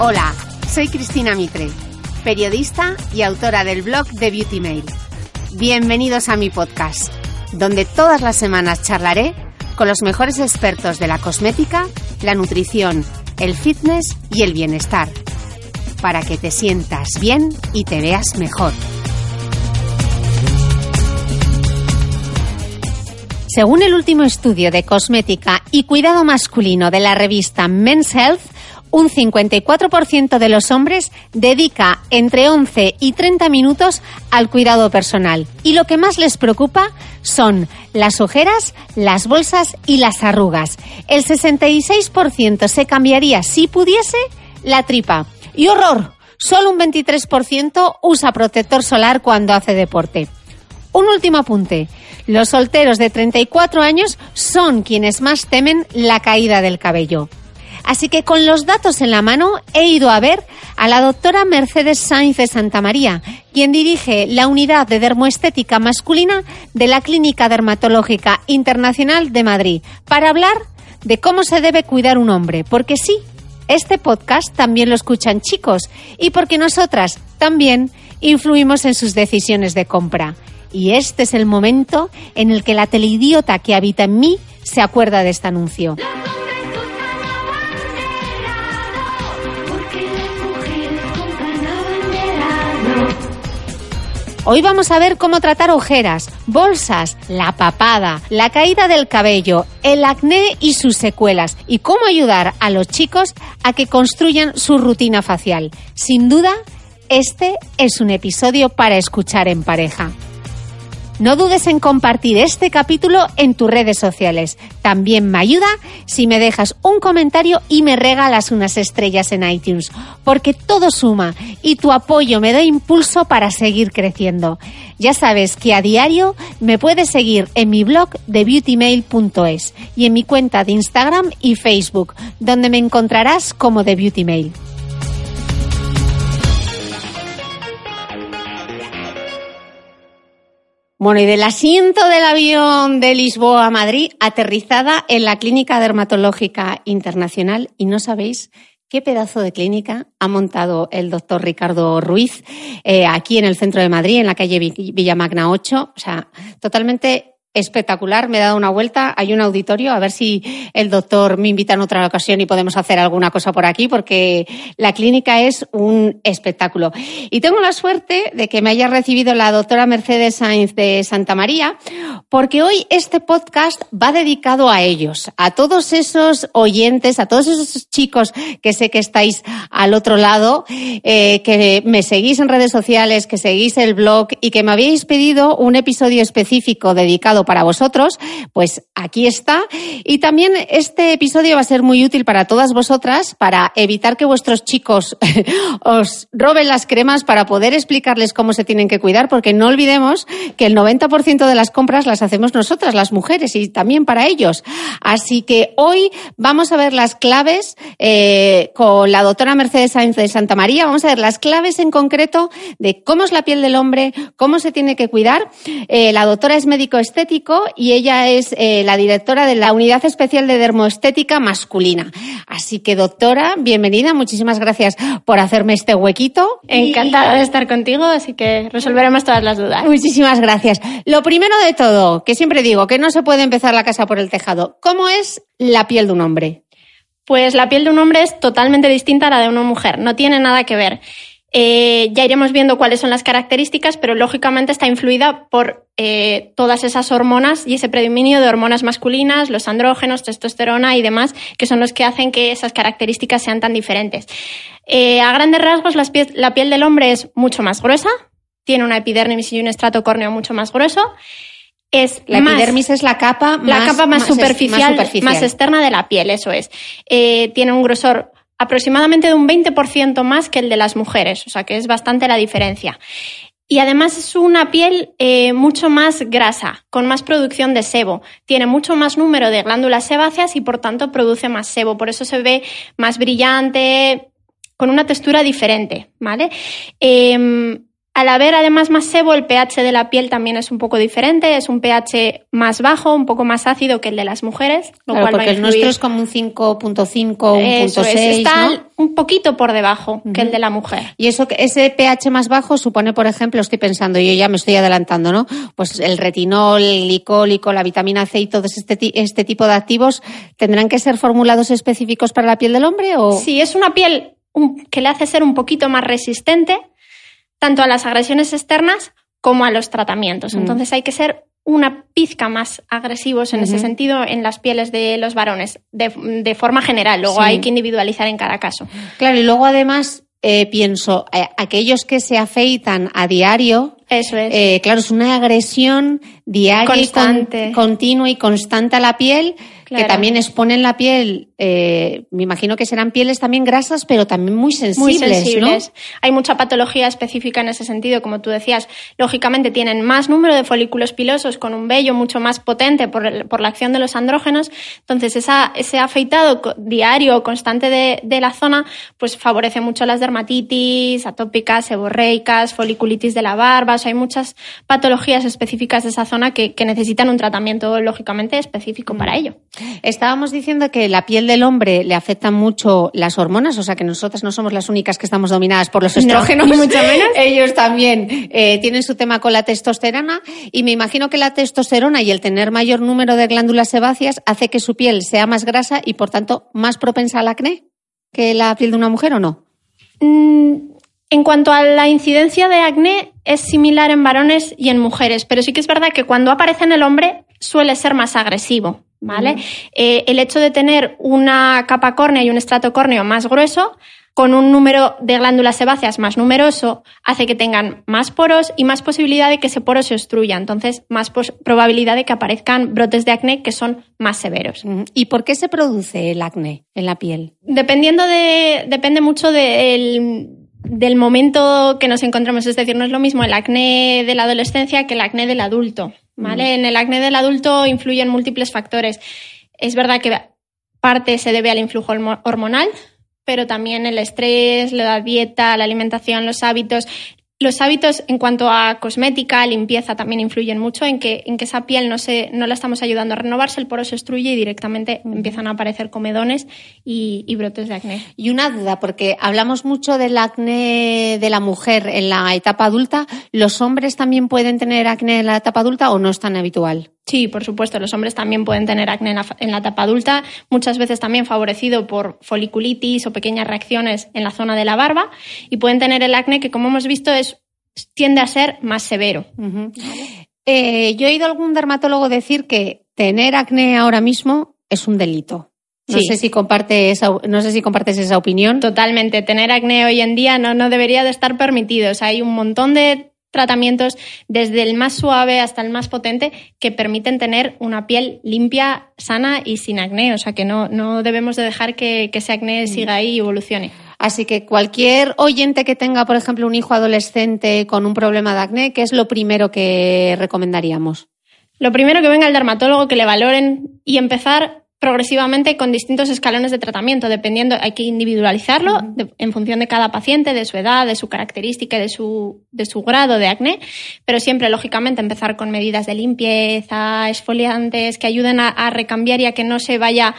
Hola, soy Cristina Mitre, periodista y autora del blog de Beauty Mail. Bienvenidos a mi podcast, donde todas las semanas charlaré con los mejores expertos de la cosmética, la nutrición, el fitness y el bienestar, para que te sientas bien y te veas mejor. Según el último estudio de cosmética y cuidado masculino de la revista Men's Health, un 54% de los hombres dedica entre 11 y 30 minutos al cuidado personal. Y lo que más les preocupa son las ojeras, las bolsas y las arrugas. El 66% se cambiaría si pudiese la tripa. Y horror, solo un 23% usa protector solar cuando hace deporte. Un último apunte. Los solteros de 34 años son quienes más temen la caída del cabello. Así que con los datos en la mano he ido a ver a la doctora Mercedes Sainz de Santa María, quien dirige la unidad de dermoestética masculina de la Clínica Dermatológica Internacional de Madrid, para hablar de cómo se debe cuidar un hombre, porque sí, este podcast también lo escuchan chicos y porque nosotras también influimos en sus decisiones de compra. Y este es el momento en el que la teleidiota que habita en mí se acuerda de este anuncio. Hoy vamos a ver cómo tratar ojeras, bolsas, la papada, la caída del cabello, el acné y sus secuelas y cómo ayudar a los chicos a que construyan su rutina facial. Sin duda, este es un episodio para escuchar en pareja. No dudes en compartir este capítulo en tus redes sociales. También me ayuda si me dejas un comentario y me regalas unas estrellas en iTunes, porque todo suma y tu apoyo me da impulso para seguir creciendo. Ya sabes que a diario me puedes seguir en mi blog de beautymail.es y en mi cuenta de Instagram y Facebook, donde me encontrarás como de Beautymail. Bueno, y del asiento del avión de Lisboa a Madrid, aterrizada en la Clínica Dermatológica Internacional, y no sabéis qué pedazo de clínica ha montado el doctor Ricardo Ruiz eh, aquí en el centro de Madrid, en la calle Villamagna 8. O sea, totalmente espectacular, me he dado una vuelta, hay un auditorio, a ver si el doctor me invita en otra ocasión y podemos hacer alguna cosa por aquí, porque la clínica es un espectáculo. Y tengo la suerte de que me haya recibido la doctora Mercedes Sainz de Santa María, porque hoy este podcast va dedicado a ellos, a todos esos oyentes, a todos esos chicos que sé que estáis al otro lado, eh, que me seguís en redes sociales, que seguís el blog y que me habéis pedido un episodio específico dedicado para vosotros, pues aquí está. Y también este episodio va a ser muy útil para todas vosotras para evitar que vuestros chicos os roben las cremas para poder explicarles cómo se tienen que cuidar, porque no olvidemos que el 90% de las compras las hacemos nosotras, las mujeres, y también para ellos. Así que hoy vamos a ver las claves eh, con la doctora Mercedes Sáenz de Santa María. Vamos a ver las claves en concreto de cómo es la piel del hombre, cómo se tiene que cuidar. Eh, la doctora es médico estético y ella es eh, la directora de la Unidad Especial de Dermoestética Masculina. Así que, doctora, bienvenida. Muchísimas gracias por hacerme este huequito. Encantada de estar contigo, así que resolveremos todas las dudas. Muchísimas gracias. Lo primero de todo, que siempre digo, que no se puede empezar la casa por el tejado. ¿Cómo es la piel de un hombre? Pues la piel de un hombre es totalmente distinta a la de una mujer, no tiene nada que ver. Eh, ya iremos viendo cuáles son las características, pero lógicamente está influida por eh, todas esas hormonas y ese predominio de hormonas masculinas, los andrógenos, testosterona y demás, que son los que hacen que esas características sean tan diferentes. Eh, a grandes rasgos, la piel del hombre es mucho más gruesa, tiene una epidermis y un estrato córneo mucho más grueso. Es la epidermis es la capa más, la capa más, superficial, más, externa de la piel, eso es. tiene un grosor aproximadamente de un 20% más que el de las mujeres, o sea que es bastante la diferencia. Y además es una piel eh, mucho más grasa, con más producción de sebo. Tiene mucho más número de glándulas sebáceas y por tanto produce más sebo. Por eso se ve más brillante, con una textura diferente, ¿vale? Em, al haber además más sebo, el pH de la piel también es un poco diferente, es un pH más bajo, un poco más ácido que el de las mujeres. Lo cual porque el nuestro es como un 5.5, 1.6. Está un poquito por debajo que el de la mujer. Y eso, ese pH más bajo supone, por ejemplo, estoy pensando, yo ya me estoy adelantando, ¿no? Pues el retinol, el glicólico, la vitamina C y todo este, este tipo de activos, ¿tendrán que ser formulados específicos para la piel del hombre? O... Sí, es una piel que le hace ser un poquito más resistente tanto a las agresiones externas como a los tratamientos. Mm. Entonces hay que ser una pizca más agresivos en ese sentido en las pieles de los varones, de, forma general. Luego hay que individualizar en cada caso. Claro, y luego además eh, pienso, eh, aquellos que se afeitan a diario, eso es. Eh, claro, es una agresión diaria y continua y constante a la piel que también exponen la piel, eh, me imagino que serán pieles también grasas, pero también muy sensibles. Muy sensibles. Hay mucha patología específica en ese sentido, como tú decías. Lógicamente tienen más número de folículos pilosos con un vello mucho más potente por, por la acción de los andrógenos. Entonces, esa, ese afeitado diario constante de, de, la zona, pues favorece mucho las dermatitis atópicas, seborreicas, foliculitis de la barba. O sea, hay muchas patologías específicas de esa zona que, que necesitan un tratamiento, lógicamente, específico para mm. ello. Estábamos diciendo que la piel del hombre le afectan mucho las hormonas, o sea que nosotras no somos las únicas que estamos dominadas por los estrógenos. mucho menos. Ellos también eh, tienen su tema con la testosterona y me imagino que la testosterona y el tener mayor número de glándulas sebáceas hace que su piel sea más grasa y por tanto más propensa al acné que la piel de una mujer o no. Mm, en cuanto a la incidencia de acné, es similar en varones y en mujeres, pero sí que es verdad que cuando aparece en el hombre suele ser más agresivo. ¿Vale? Eh, el hecho de tener una capa córnea y un estrato córneo más grueso, con un número de glándulas sebáceas más numeroso, hace que tengan más poros y más posibilidad de que ese poro se obstruya. Entonces, más probabilidad de que aparezcan brotes de acné que son más severos. ¿Y por qué se produce el acné en la piel? Dependiendo de, depende mucho del del momento que nos encontramos. Es decir, no es lo mismo el acné de la adolescencia que el acné del adulto. ¿Vale? Mm. En el acné del adulto influyen múltiples factores. Es verdad que parte se debe al influjo hormonal, pero también el estrés, la dieta, la alimentación, los hábitos, los hábitos en cuanto a cosmética, limpieza también influyen mucho en que, en que esa piel no, se, no la estamos ayudando a renovarse, el poro se obstruye y directamente empiezan a aparecer comedones y, y, brotes de acné. Y una duda, porque hablamos mucho del acné de la mujer en la etapa adulta, ¿los hombres también pueden tener acné en la etapa adulta o no es tan habitual? Sí, por supuesto, los hombres también pueden tener acné en la, etapa adulta, muchas veces también favorecido por foliculitis o pequeñas reacciones en la zona de la barba y pueden tener el acné que, como hemos visto, es, tiende a ser más severo. Eh, yo he oído a algún dermatólogo decir que tener acné ahora mismo es un delito. No sé si compartes no sé si compartes esa opinión. Totalmente. Tener acné hoy en día no, no debería de estar permitido. hay un montón de tratamientos desde el más suave hasta el más potente que permiten tener una piel limpia, sana y sin acné. O sea que no, no debemos de dejar que, ese acné siga ahí y evolucione. Así que cualquier oyente que tenga, por ejemplo, un hijo adolescente con un problema de acné, ¿qué es lo primero que recomendaríamos? Lo primero que venga al dermatólogo, que le valoren y empezar progresivamente con distintos escalones de tratamiento, dependiendo, hay que individualizarlo en función de cada paciente, de su edad, de su característica de su, de su grado de acné, pero siempre, lógicamente, empezar con medidas de limpieza, esfoliantes, que ayuden a recambiar y a que no se vaya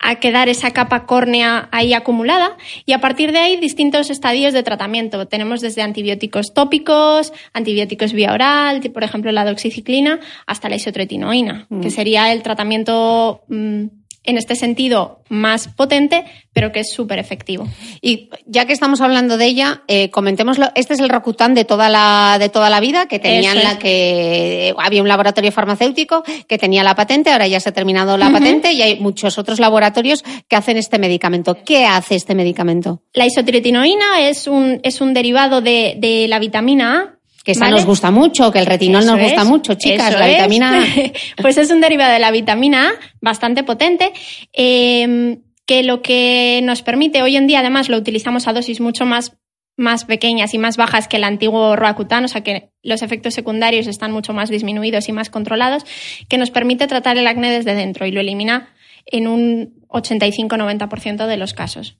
a quedar esa capa córnea ahí acumulada y a partir de ahí distintos estadios de tratamiento. Tenemos desde antibióticos tópicos, antibióticos vía oral, por ejemplo la doxiciclina, hasta la isotretinoína, que mm. sería el tratamiento mm, en este sentido más potente, pero que es súper efectivo. Y ya que estamos hablando de ella, eh, comentémoslo. Este es el Rakután de toda la, de toda la vida, que tenían la que había un laboratorio farmacéutico que tenía la patente, ahora ya se ha terminado la patente y hay muchos otros laboratorios que hacen este medicamento. ¿Qué hace este medicamento? La isotretinoína es un, es un derivado de, de la vitamina A que esa nos gusta mucho, que el retinol nos gusta mucho, chicas, la vitamina A. pues es un derivado de la vitamina A bastante potente. Em, que lo que nos permite hoy en día, además, lo utilizamos a dosis mucho más, más pequeñas y más bajas que el antiguo Roacutan, o sea que los efectos secundarios están mucho más disminuidos y más controlados, que nos permite tratar el acné desde dentro y lo elimina en un 85-90% de los casos.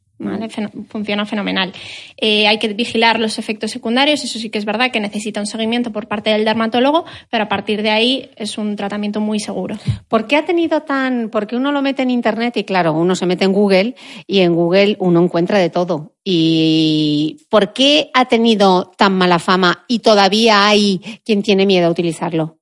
Funciona fenomenal. Eh, hay que vigilar los efectos secundarios, eso sí que es verdad que necesita un seguimiento por parte del dermatólogo, pero a partir de ahí es un tratamiento muy seguro. ¿Por qué ha tenido tan.? Porque uno lo mete en internet y, claro, uno se mete en Google y en Google uno encuentra de todo. ¿Y por qué ha tenido tan mala fama y todavía hay quien tiene miedo a utilizarlo?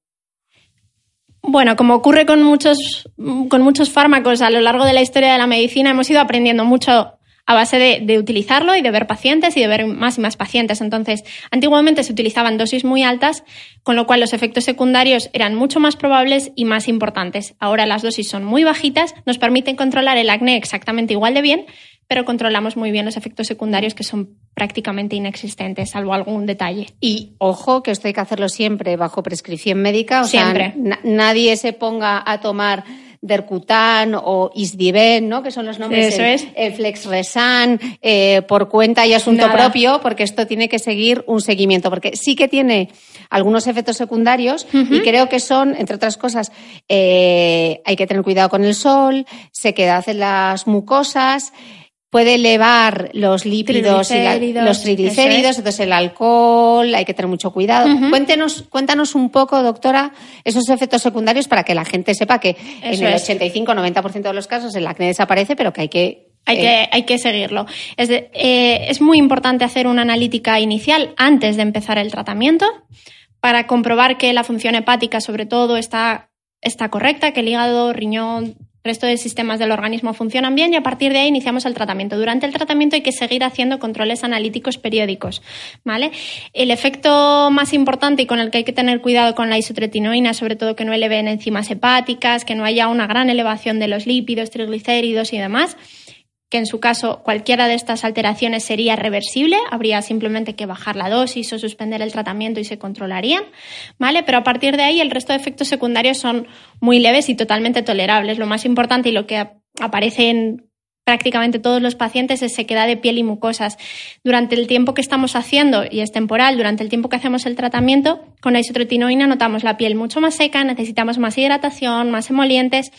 Bueno, como ocurre con muchos, con muchos fármacos a lo largo de la historia de la medicina, hemos ido aprendiendo mucho a base de, utilizarlo y de ver pacientes y de ver más y más pacientes. Entonces, antiguamente se utilizaban dosis muy altas, con lo cual los efectos secundarios eran mucho más probables y más importantes. Ahora las dosis son muy bajitas, nos permiten controlar el acné exactamente igual de bien, pero controlamos muy bien los efectos secundarios que son prácticamente inexistentes, salvo algún detalle. Y ojo, que esto hay que hacerlo siempre bajo prescripción médica. O siempre. Sea, nadie se ponga a tomar Dercutan o Isdiven, ¿no? Que son los nombres. Eso es. El Flexresan, eh, por cuenta y asunto propio, porque esto tiene que seguir un seguimiento, porque sí que tiene algunos efectos secundarios y creo que son, entre otras cosas, eh, hay que tener cuidado con el sol, se queda en las mucosas, puede elevar los lípidos y los triglicéridos, entonces el alcohol, hay que tener mucho cuidado. Cuéntenos, cuéntanos un poco, doctora, esos efectos secundarios para que la gente sepa que en el 85-90% de los casos el acné desaparece, pero que hay que hay, que, eh, hay que seguirlo. Es, eh, es muy importante hacer una analítica inicial antes de empezar el tratamiento para comprobar que la función hepática, sobre todo, está, está correcta, que el hígado, riñón, resto de sistemas del organismo funcionan bien y a partir de ahí iniciamos el tratamiento. Durante el tratamiento hay que seguir haciendo controles analíticos periódicos, ¿vale? El efecto más importante y con el que hay que tener cuidado con la isotretinoína, sobre todo que no eleven enzimas hepáticas, que no haya una gran elevación de los lípidos, triglicéridos y demás, que en su caso cualquiera de estas alteraciones sería reversible, habría simplemente que bajar la dosis o suspender el tratamiento y se controlarían, ¿vale? Pero a partir de ahí el resto de efectos secundarios son muy leves y totalmente tolerables. Lo más importante y lo que aparece en prácticamente todos los pacientes es sequedad de piel y mucosas. Durante el tiempo que estamos haciendo, y es temporal, durante el tiempo que hacemos el tratamiento, con la isotretinoína notamos la piel mucho más seca, necesitamos más hidratación, más emolientes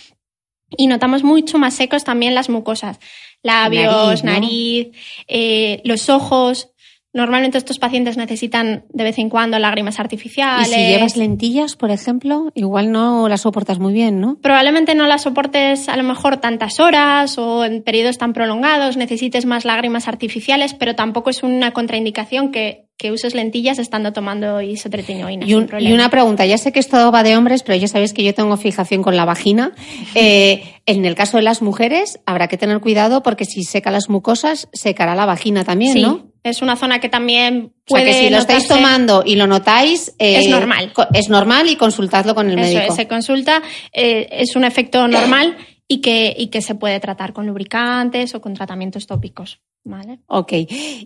y notamos mucho más secos también las mucosas labios, nariz, eh, los ojos. Normalmente estos pacientes necesitan de vez en cuando lágrimas artificiales. Y si llevas lentillas, por ejemplo, igual no las soportas muy bien, ¿no? Probablemente no las soportes a lo mejor tantas horas o en periodos tan prolongados, necesites más lágrimas artificiales, pero tampoco es una contraindicación que que uses lentillas estando tomando isotretinoína. Y, y, una pregunta, ya sé que esto va de hombres, pero ya sabéis que yo tengo fijación con la vagina. Eh, en el caso de las mujeres habrá que tener cuidado porque si seca las mucosas, secará la vagina también, sí, ¿no? Es una zona que también puede. O sea que si lo estáis tomando y lo notáis. Eh, es normal. Es normal y consultadlo con el Eso médico. se consulta, eh, es un efecto normal y que, y que se puede tratar con lubricantes o con tratamientos tópicos. ¿Vale? Ok.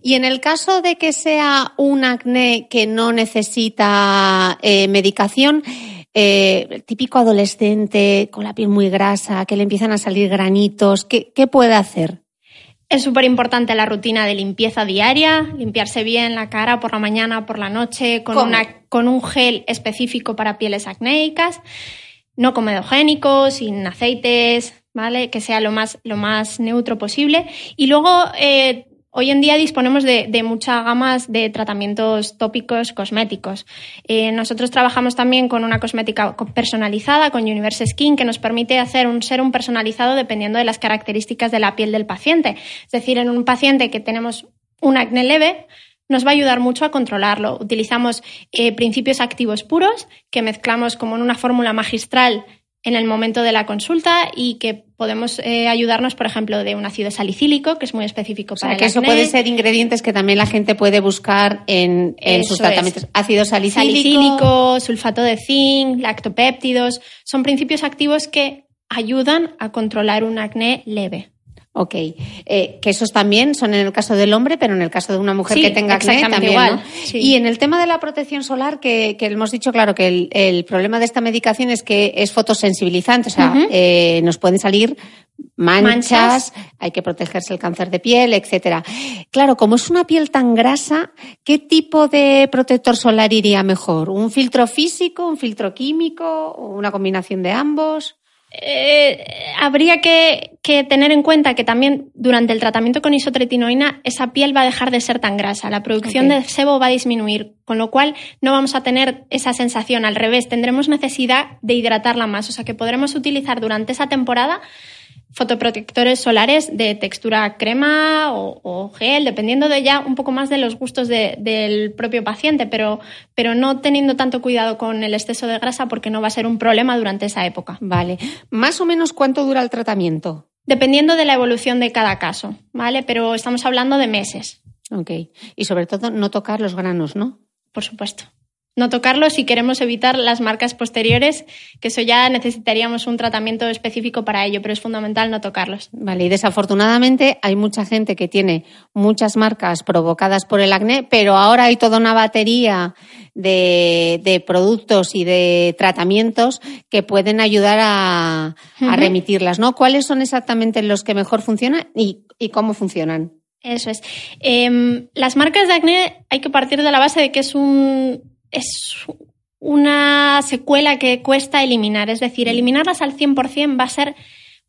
Y en el caso de que sea un acné que no necesita eh, medicación, eh, típico adolescente con la piel muy grasa, que le empiezan a salir granitos, ¿qué, qué puede hacer? Es súper importante la rutina de limpieza diaria, limpiarse bien la cara por la mañana, por la noche, con, una, con un gel específico para pieles acnéicas no comedogénico, sin aceites, ¿vale? Que sea lo más, lo más neutro posible. Y luego, eh, hoy en día disponemos de, muchas gamas de tratamientos tópicos cosméticos. Eh, nosotros trabajamos también con una cosmética personalizada, con Universe Skin, que nos permite hacer un serum personalizado dependiendo de las características de la piel del paciente. Es decir, en un paciente que tenemos un acné leve, nos va a ayudar mucho a controlarlo. Utilizamos eh, principios activos puros que mezclamos como en una fórmula magistral en el momento de la consulta y que podemos eh, ayudarnos, por ejemplo, de un ácido salicílico, que es muy específico para o que eso puede ser ingredientes que también la gente puede buscar en, sus tratamientos. Ácido salicílico. sulfato de zinc, lactopéptidos, son principios activos que ayudan a controlar un acné leve. Ok, eh, que esos también son en el caso del hombre, pero en el caso de una mujer que tenga acné también. Igual. Y en el tema de la protección solar, que, hemos dicho, claro, que el, problema de esta medicación es que es fotosensibilizante, o sea, eh, nos pueden salir manchas, hay que protegerse el cáncer de piel, etcétera. Claro, como es una piel tan grasa, ¿qué tipo de protector solar iría mejor? ¿Un filtro físico, un filtro químico, una combinación de ambos? Eh, habría que, tener en cuenta que también durante el tratamiento con isotretinoína esa piel va a dejar de ser tan grasa, la producción de sebo va a disminuir, con lo cual no vamos a tener esa sensación, al revés, tendremos necesidad de hidratarla más, o sea que podremos utilizar durante esa temporada fotoprotectores solares de textura crema o, gel, dependiendo de ya un poco más de los gustos del propio paciente, pero, pero no teniendo tanto cuidado con el exceso de grasa porque no va a ser un problema durante esa época. Vale. ¿Más o menos cuánto dura el tratamiento? Dependiendo de la evolución de cada caso, ¿vale? Pero estamos hablando de meses. Ok. Y sobre todo no tocar los granos, ¿no? Por supuesto no tocarlo si queremos evitar las marcas posteriores, que eso ya necesitaríamos un tratamiento específico para ello, pero es fundamental no tocarlos. Vale, y desafortunadamente hay mucha gente que tiene muchas marcas provocadas por el acné, pero ahora hay toda una batería de, productos y de tratamientos que pueden ayudar a, remitirlas, ¿no? ¿Cuáles son exactamente los que mejor funcionan y, cómo funcionan? Eso es. Em, las marcas de acné hay que partir de la base de que es un, es una secuela que cuesta eliminar. Es decir, eliminarlas al 100% va a ser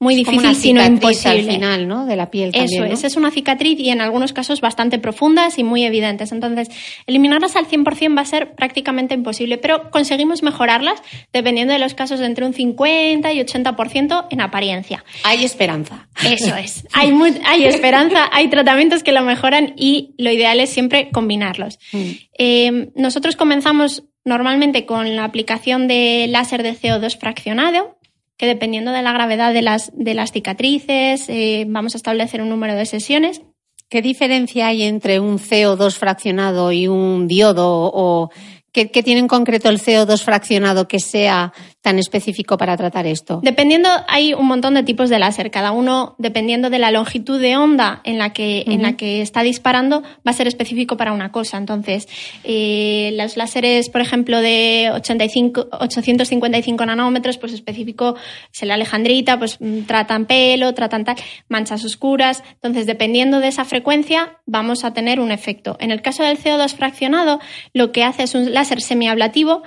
muy difícil, sino imposible. al final, ¿no? De la piel Eso es, es una cicatriz y en algunos casos bastante profundas y muy evidentes. Entonces, eliminarlas al 100% va a ser prácticamente imposible, pero conseguimos mejorarlas dependiendo de los casos de entre un 50 y 80% en apariencia. Hay esperanza. Eso es. Hay, hay esperanza, hay tratamientos que lo mejoran y lo ideal es siempre combinarlos. Mm. Eh, nosotros comenzamos normalmente con la aplicación de láser de CO2 fraccionado, que dependiendo de la gravedad de las, de las cicatrices, eh, vamos a establecer un número de sesiones. ¿Qué diferencia hay entre un CO2 fraccionado y un diodo o ¿Qué, tiene en concreto el CO2 fraccionado que sea tan específico para tratar esto? Dependiendo, hay un montón de tipos de láser. Cada uno, dependiendo de la longitud de onda en la que, en la que está disparando, va a ser específico para una cosa. Entonces, eh, los láseres, por ejemplo, de 85, 855 nanómetros, pues específico, es la alejandrita, pues mm, tratan pelo, tratan tal, manchas oscuras. Entonces, dependiendo de esa frecuencia, vamos a tener un efecto. En el caso del CO2 fraccionado, lo que hace es un láser semiablativo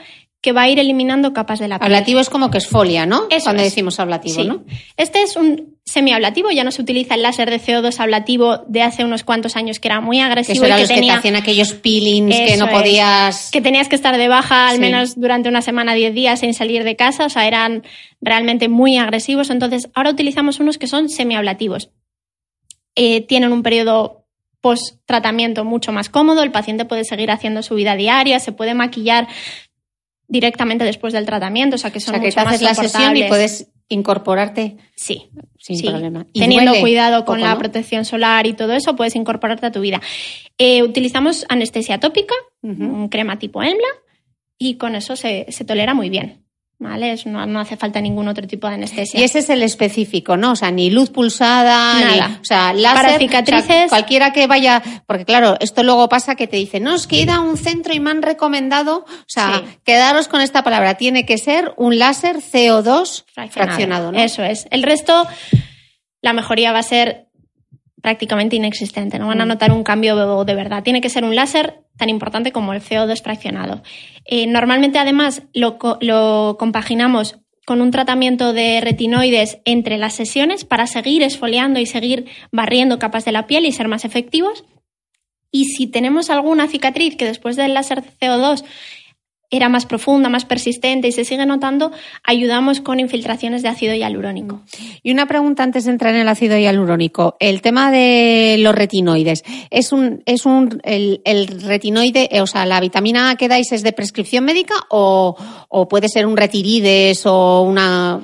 que va a ir eliminando capas de la piel. Ablativo es como que es folia, ¿no? Cuando decimos ablativo, ¿no? Este es un semiablativo, ya no se utiliza el láser de CO2 ablativo de hace unos cuantos años que era muy agresivo que y que tenía que hacían aquellos peelings que no podías que tenías que estar de baja al menos durante una semana, 10 días sin salir de casa, o sea, eran realmente muy agresivos, entonces ahora utilizamos unos que son semiablativos. Eh, tienen un periodo post-tratamiento mucho más cómodo, el paciente puede seguir haciendo su vida diaria, se puede maquillar directamente después del tratamiento, o sea que son o sea, que te haces la sesión y puedes incorporarte sí sin problema. Teniendo cuidado con la protección solar y todo eso puedes incorporarte a tu vida. Eh, utilizamos anestesia tópica un crema tipo EMLA y con eso se, se tolera muy bien ¿vale? no, hace falta ningún otro tipo de anestesia. Y ese es el específico, ¿no? O sea, ni luz pulsada, ni, o sea, láser, Para cicatrices. cualquiera que vaya, porque claro, esto luego pasa que te dicen, no, es que he ido a un centro y me han recomendado, o sea, quedaros con esta palabra, tiene que ser un láser CO2 fraccionado, ¿no? Eso es. El resto, la mejoría va a ser prácticamente inexistente, no van a mm. notar un cambio de verdad. Tiene que ser un láser tan importante como el CO2 fraccionado. Eh, normalmente, además, lo, lo compaginamos con un tratamiento de retinoides entre las sesiones para seguir esfoliando y seguir barriendo capas de la piel y ser más efectivos. Y si tenemos alguna cicatriz que después del láser CO2 era más profunda, más persistente y se sigue notando, ayudamos con infiltraciones de ácido hialurónico. Y una pregunta antes de entrar en el ácido hialurónico. El tema de los retinoides. ¿Es un, es un, el, retinoide, eh, o sea, la vitamina A que dais es de prescripción médica o, o puede ser un retirides o una.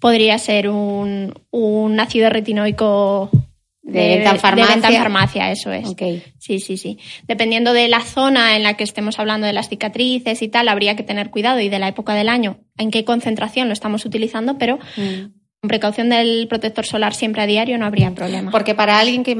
Podría ser un, un ácido retinoico de, venta en farmacia. De farmacia, eso es. Sí, sí, sí. Dependiendo de la zona en la que estemos hablando de las cicatrices y tal, habría que tener cuidado y de la época del año en qué concentración lo estamos utilizando, pero mm con precaución del protector solar siempre a diario no habría problema. Porque para alguien que,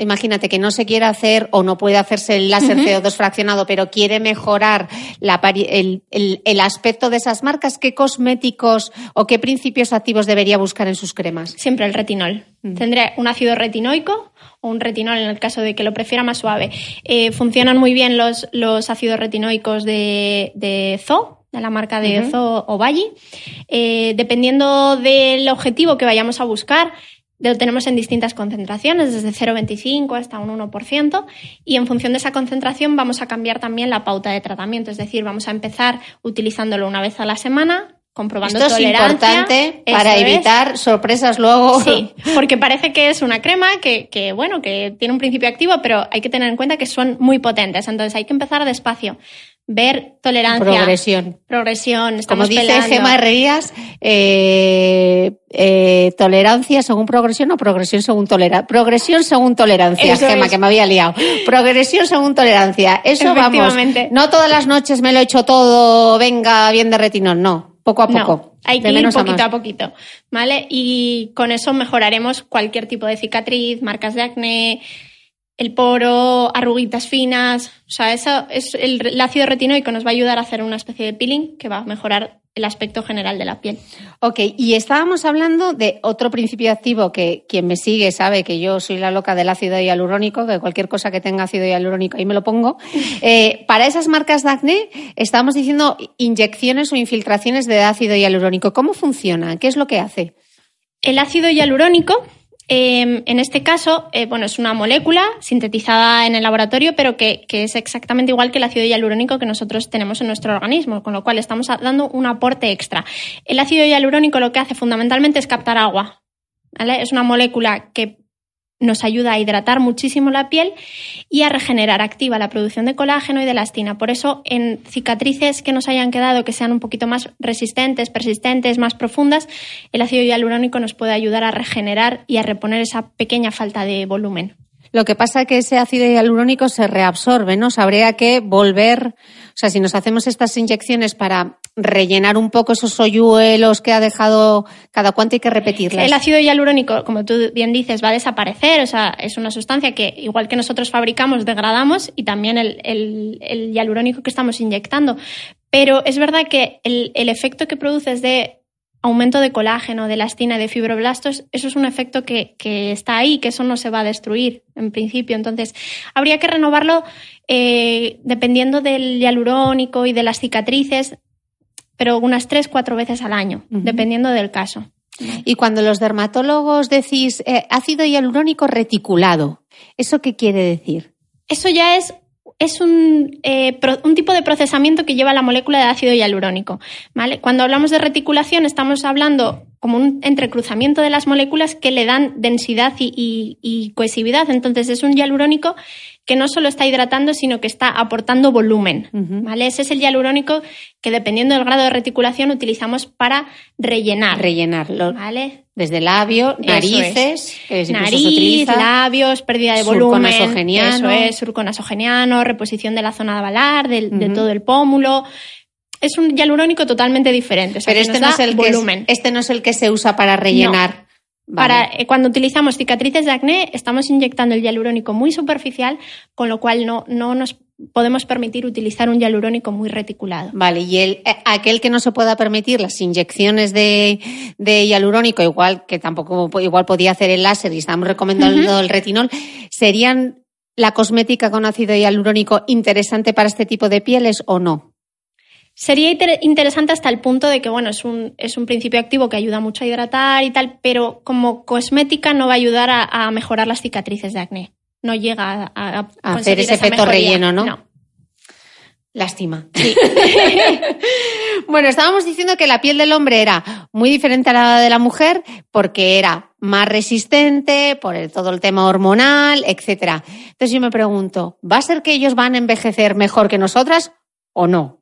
imagínate, que no se quiere hacer o no puede hacerse el láser CO2 fraccionado, pero quiere mejorar el, aspecto de esas marcas, ¿qué cosméticos o qué principios activos debería buscar en sus cremas? Siempre el retinol. Mm. Tendré un ácido retinoico o un retinol en el caso de que lo prefiera más suave. Eh, funcionan muy bien los, los ácidos retinoicos de, de Zoo de la marca de Zo o Valle. Eh, dependiendo del objetivo que vayamos a buscar, lo tenemos en distintas concentraciones, desde 0,25 hasta un 1%, y en función de esa concentración vamos a cambiar también la pauta de tratamiento, es decir, vamos a empezar utilizándolo una vez a la semana, comprobando Esto es importante para evitar sorpresas luego. Sí, porque parece que es una crema que, que, bueno, que tiene un principio activo, pero hay que tener en cuenta que son muy potentes, entonces hay que empezar despacio ver tolerancia. Progresión. Progresión. Como dice Gemma Herrerías, eh, eh, tolerancia según progresión o progresión según tolerancia. Progresión según tolerancia, Gemma, que me había liado. Progresión según tolerancia. Eso vamos. No todas las noches me lo he hecho todo, venga, bien de retinol, no. Poco a poco. hay que ir poquito a, a poquito, ¿vale? Y con eso mejoraremos cualquier tipo de cicatriz, marcas de acné, el poro, arruguitas finas. O sea, eso es el, ácido retinoico nos va a ayudar a hacer una especie de peeling que va a mejorar el aspecto general de la piel. Ok, y estábamos hablando de otro principio activo que quien me sigue sabe que yo soy la loca del ácido hialurónico, que cualquier cosa que tenga ácido hialurónico ahí me lo pongo. Eh, para esas marcas de acné estábamos diciendo inyecciones o infiltraciones de ácido hialurónico. ¿Cómo funciona? ¿Qué es lo que hace? El ácido hialurónico Em, en este caso, eh, bueno, es una molécula sintetizada en el laboratorio, pero que, es exactamente igual que el ácido hialurónico que nosotros tenemos en nuestro organismo, con lo cual estamos dando un aporte extra. El ácido hialurónico lo que hace fundamentalmente es captar agua. Es una molécula que nos ayuda a hidratar muchísimo la piel y a regenerar, activa la producción de colágeno y de elastina. Por eso, en cicatrices que nos hayan quedado que sean un poquito más resistentes, persistentes, más profundas, el ácido hialurónico nos puede ayudar a regenerar y a reponer esa pequeña falta de volumen. Lo que pasa es que ese ácido hialurónico se reabsorbe, ¿no? Habría que volver, o sea, si nos hacemos estas inyecciones para rellenar un poco esos hoyuelos que ha dejado cada cuánto hay que repetirlas. El ácido hialurónico, como tú bien dices, va a desaparecer, o sea, es una sustancia que igual que nosotros fabricamos, degradamos y también el, el, hialurónico que estamos inyectando. Pero es verdad que el, el efecto que produce es de aumento de colágeno, de elastina y de fibroblastos, eso es un efecto que, que, está ahí, que eso no se va a destruir en principio. Entonces, habría que renovarlo eh, dependiendo del hialurónico y de las cicatrices, pero unas tres, cuatro veces al año, dependiendo del caso. Y cuando los dermatólogos decís eh, ácido hialurónico reticulado, ¿eso qué quiere decir? Eso ya es es un, eh, un, tipo de procesamiento que lleva la molécula de ácido hialurónico. ¿vale? Cuando hablamos de reticulación estamos hablando como un entrecruzamiento de las moléculas que le dan densidad y, cohesividad. Entonces es un hialurónico que no solo está hidratando, sino que está aportando volumen. ¿vale? Ese es el hialurónico que dependiendo del grado de reticulación utilizamos para rellenar. Rellenarlo. ¿vale? Desde labio, narices, nariz, labios, pérdida de volumen. Eso es, surco nasogeniano, reposición de la zona balar, de todo el pómulo Es un hialurónico totalmente diferente. Pero este no, es el volumen. Que este no es el que se usa para rellenar. Para, eh, cuando utilizamos cicatrices de acné, estamos inyectando el hialurónico muy superficial, con lo cual no, no nos podemos permitir utilizar un hialurónico muy reticulado. Vale, y el, eh, aquel que no se pueda permitir las inyecciones de, de, hialurónico, igual que tampoco igual podía hacer el láser y estamos recomendando el retinol, ¿serían la cosmética con ácido hialurónico interesante para este tipo de pieles o no? Sería interesante hasta el punto de que, bueno, es un, es un principio activo que ayuda mucho a hidratar y tal, pero como cosmética no va a ayudar a mejorar las cicatrices de acné no llega a, hacer ese efecto relleno, ¿no? No. Lástima. bueno, estábamos diciendo que la piel del hombre era muy diferente a la de la mujer porque era más resistente por todo el tema hormonal, etcétera. Entonces yo me pregunto, ¿va a ser que ellos van a envejecer mejor que nosotras o no?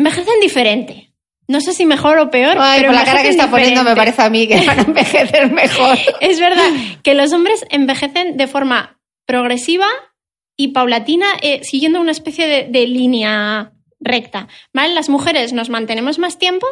Envejecen diferente. No sé si mejor o peor. Ay, por la cara que está poniendo me parece a mí que van a envejecer mejor. es verdad que los hombres envejecen de forma progresiva y paulatina, eh, siguiendo una especie de, línea recta. ¿vale? Las mujeres nos mantenemos más tiempo,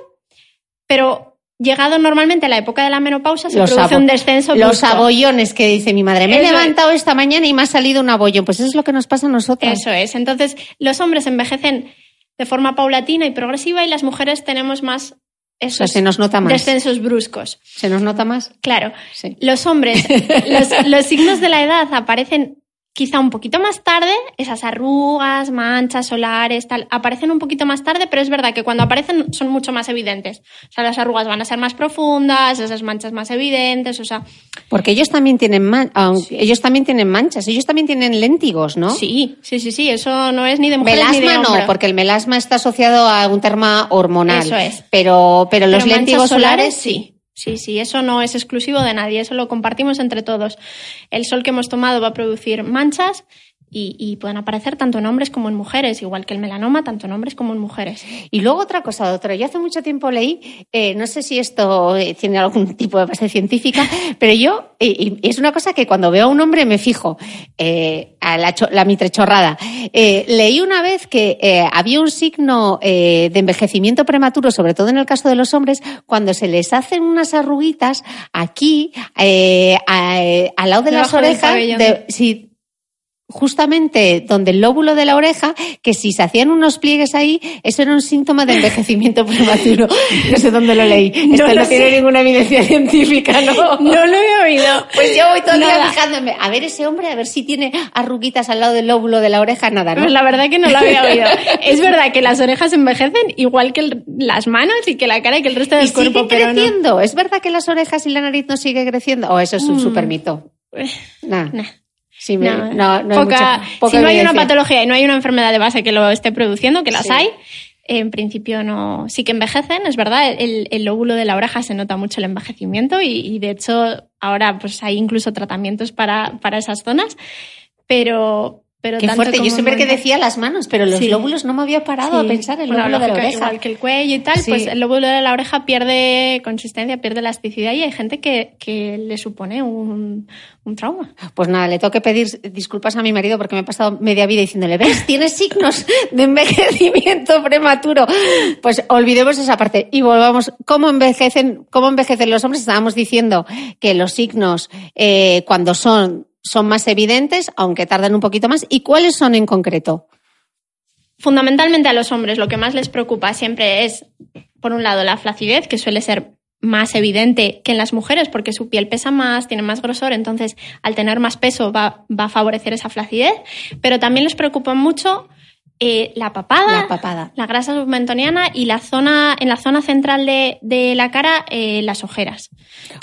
pero llegado normalmente a la época de la menopausa se produce un descenso. Los abollones que dice mi madre. Me he levantado esta mañana y me ha salido un abollón. Pues eso es lo que nos pasa a nosotros. Eso es. Entonces, los hombres envejecen de forma paulatina y progresiva y las mujeres tenemos más esos se nos nota más. descensos bruscos. ¿Se nos nota más? Claro. Los hombres, los, signos de la edad aparecen quizá un poquito más tarde, esas arrugas, manchas solares, tal, aparecen un poquito más tarde, pero es verdad que cuando aparecen son mucho más evidentes. O sea, las arrugas van a ser más profundas, esas manchas más evidentes, o sea... Porque ellos también tienen, man ellos también tienen manchas, ellos también tienen léntigos, ¿no? Sí, sí, sí, sí, eso no es ni de mujeres melasma ni de no, porque el melasma está asociado a un terma hormonal. Eso es. Pero, pero los léntigos solares, sí. Sí, sí, eso no es exclusivo de nadie, eso lo compartimos entre todos. El sol que hemos tomado va a producir manchas y, pueden aparecer tanto en hombres como en mujeres, igual que el melanoma, tanto en hombres como en mujeres. Y luego otra cosa, doctora, yo hace mucho tiempo leí, eh, no sé si esto eh, tiene algún tipo de base científica, pero yo, y es una cosa que cuando veo a un hombre me fijo, eh, a la, la mitrechorrada. leí una vez que había un signo de envejecimiento prematuro, sobre todo en el caso de los hombres, cuando se les hacen unas arruguitas aquí, al lado de las orejas, de, justamente donde el lóbulo de la oreja, que si se hacían unos pliegues ahí, eso era un síntoma de envejecimiento prematuro. No sé dónde lo leí. Esto no, tiene ninguna evidencia científica, ¿no? No lo he oído. Pues yo voy todo el día fijándome. A ver ese hombre, a ver si tiene arruguitas al lado del lóbulo de la oreja, nada, ¿no? Pues la verdad que no lo había oído. es verdad que las orejas envejecen igual que las manos y que la cara y que el resto del ¿Y cuerpo. Sigue creciendo. ¿Es verdad que las orejas y la nariz no sigue creciendo? ¿O eso es un mm. super mito? Nah. Sí, no, no, si no hay una patología y no hay una enfermedad de base que lo esté produciendo, que las hay, en principio no. Sí que envejecen, es verdad. El, lóbulo de la oreja se nota mucho el envejecimiento y, y, de hecho ahora pues hay incluso tratamientos para, para esas zonas. Pero, pero Qué fuerte. Yo siempre que decía las manos, pero los lóbulos no me había parado a pensar el lóbulo de la oreja. Igual que el cuello y tal, pues el lóbulo de la oreja pierde consistencia, pierde elasticidad y hay gente que, que le supone un, un, trauma. Pues nada, le tengo que pedir disculpas a mi marido porque me he pasado media vida diciéndole, ¿ves? Tienes signos de envejecimiento prematuro. Pues olvidemos esa parte y volvamos. ¿Cómo envejecen, cómo envejecen los hombres? Estábamos diciendo que los signos, eh, cuando son son más evidentes, aunque tardan un poquito más. ¿Y cuáles son en concreto? Fundamentalmente a los hombres lo que más les preocupa siempre es, por un lado, la flacidez, que suele ser más evidente que en las mujeres porque su piel pesa más, tiene más grosor, entonces al tener más peso va, va a favorecer esa flacidez, pero también les preocupa mucho eh, la papada, la papada, la grasa submentoniana y la zona, en la zona central de, la cara, eh, las ojeras.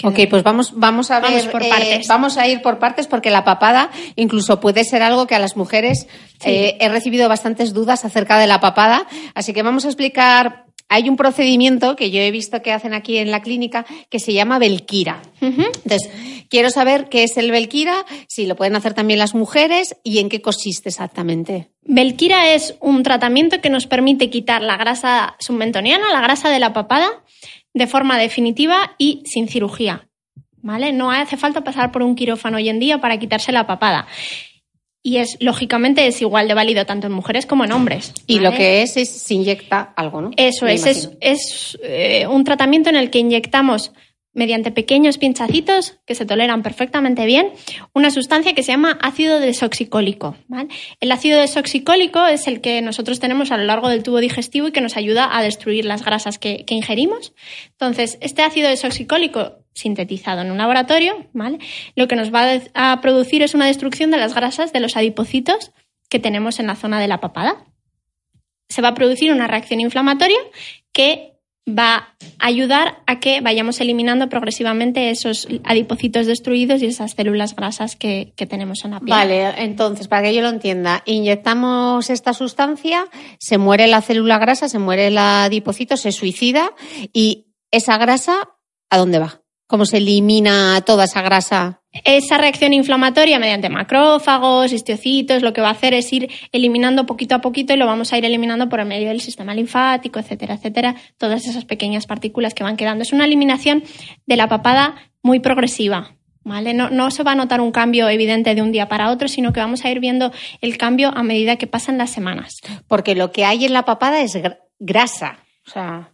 Ok, pues vamos, vamos a ver, por eh, partes. vamos a ir por partes porque la papada incluso puede ser algo que a las mujeres he recibido bastantes dudas acerca de la papada, así que vamos a explicar hay un procedimiento que yo he visto que hacen aquí en la clínica que se llama Belkira. Entonces, quiero saber qué es el Belkira, si lo pueden hacer también las mujeres y en qué consiste exactamente. Belkira es un tratamiento que nos permite quitar la grasa submentoniana, la grasa de la papada, de forma definitiva y sin cirugía. ¿Vale? No hace falta pasar por un quirófano hoy en día para quitarse la papada. Y es lógicamente es igual de válido tanto en mujeres como en hombres. Y lo que es es se inyecta algo, ¿no? Eso es, es, es eh, un tratamiento en el que inyectamos mediante pequeños pinchacitos que se toleran perfectamente bien, una sustancia que se llama ácido desoxicólico. El ácido desoxicólico es el que nosotros tenemos a lo largo del tubo digestivo y que nos ayuda a destruir las grasas que, ingerimos. Entonces, este ácido desoxicólico sintetizado en un laboratorio, lo que nos va a producir es una destrucción de las grasas de los adipocitos que tenemos en la zona de la papada. Se va a producir una reacción inflamatoria que va a ayudar a que vayamos eliminando progresivamente esos adipocitos destruidos y esas células grasas que, tenemos en la piel. Vale, entonces, para que yo lo entienda, inyectamos esta sustancia, se muere la célula grasa, se muere el adipocito, se suicida y esa grasa, ¿a dónde va? ¿Cómo se elimina toda esa grasa? Esa reacción inflamatoria mediante macrófagos, histiocitos, lo que va a hacer es ir eliminando poquito a poquito y lo vamos a ir eliminando por el medio del sistema linfático, etcétera, etcétera, todas esas pequeñas partículas que van quedando. Es una eliminación de la papada muy progresiva. ¿Vale? No, no se va a notar un cambio evidente de un día para otro, sino que vamos a ir viendo el cambio a medida que pasan las semanas. Porque lo que hay en la papada es grasa. O sea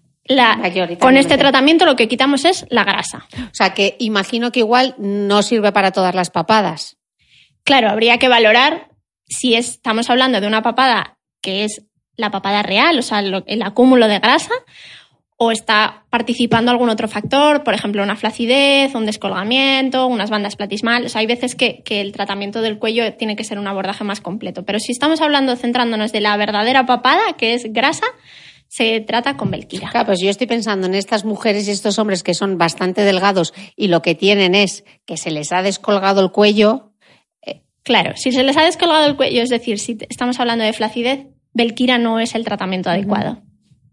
con este tratamiento lo que quitamos es la grasa. O sea que imagino que igual no sirve para todas las papadas. Claro, habría que valorar si estamos hablando de una papada que es la papada real, o sea, el acúmulo de grasa, o está participando algún otro factor, por ejemplo, una flacidez, un descolgamiento, unas bandas platismales. hay veces que, que, el tratamiento del cuello tiene que ser un abordaje más completo. Pero si estamos hablando, centrándonos de la verdadera papada, que es grasa, se trata con Belkira. Claro, pues yo estoy pensando en estas mujeres y estos hombres que son bastante delgados y lo que tienen es que se les ha descolgado el cuello. Eh, claro, si se les ha descolgado el cuello, es decir, si estamos hablando de flacidez, Belkira no es el tratamiento adecuado.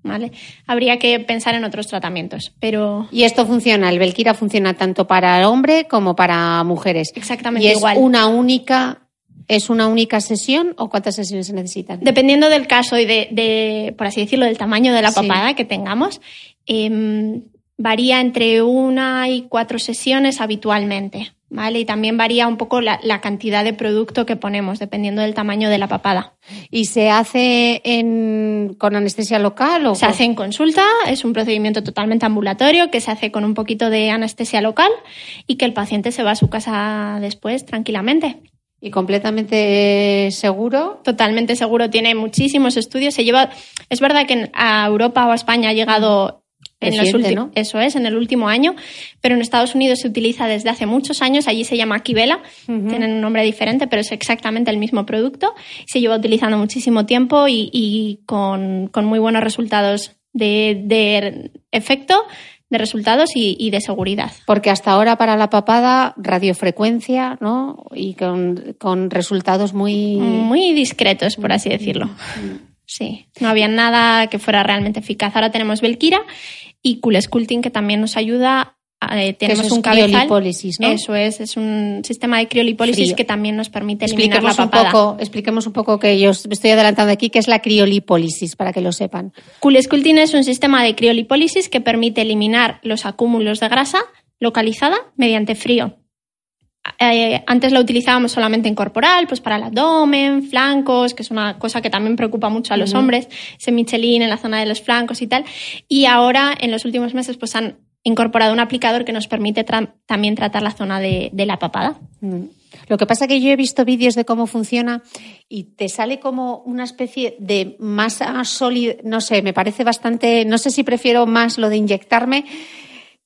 ¿Vale? Habría que pensar en otros tratamientos, pero... Y esto funciona, el Belkira funciona tanto para el hombre como para mujeres. Exactamente y es una única ¿Es una única sesión o cuántas sesiones se necesitan? Dependiendo del caso y de, por así decirlo, del tamaño de la papada que tengamos, em, varía entre una y cuatro sesiones habitualmente. ¿Vale? Y también varía un poco la, cantidad de producto que ponemos, dependiendo del tamaño de la papada. ¿Y se hace con anestesia local? O se hace en consulta, es un procedimiento totalmente ambulatorio que se hace con un poquito de anestesia local y que el paciente se va a su casa después tranquilamente. ¿Y completamente seguro? Totalmente seguro. Tiene muchísimos estudios. Se lleva, es verdad que a Europa o a España ha llegado en los últimos, eso es, en el último año, pero en Estados Unidos se utiliza desde hace muchos años. Allí se llama Kibela, tienen un nombre diferente, pero es exactamente el mismo producto. Se lleva utilizando muchísimo tiempo y, con, muy buenos resultados de, de efecto de resultados y, de seguridad. Porque hasta ahora para la papada, radiofrecuencia, ¿no? Y con, resultados muy... Muy discretos, por así decirlo. Sí, no había nada que fuera realmente eficaz. Ahora tenemos Belkira y Cool Sculpting que también nos ayuda eh, tenemos un cabezal. ¿no? Eso es, es un sistema de criolipólisis que también nos permite eliminar la papada. Un poco, expliquemos un poco que yo estoy adelantando aquí, qué es la criolipólisis, para que lo sepan. Cool Sculpting es un sistema de criolipólisis que permite eliminar los acúmulos de grasa localizada mediante frío. Eh, antes la utilizábamos solamente en corporal, pues para el abdomen, flancos, que es una cosa que también preocupa mucho a los hombres, ese Michelin en la zona de los flancos y tal. Y ahora, en los últimos meses, pues han incorporado un aplicador que nos permite también tratar la zona de, la papada. Mm. Lo que pasa es que yo he visto vídeos de cómo funciona y te sale como una especie de masa sólida, no sé, me parece bastante, no sé si prefiero más lo de inyectarme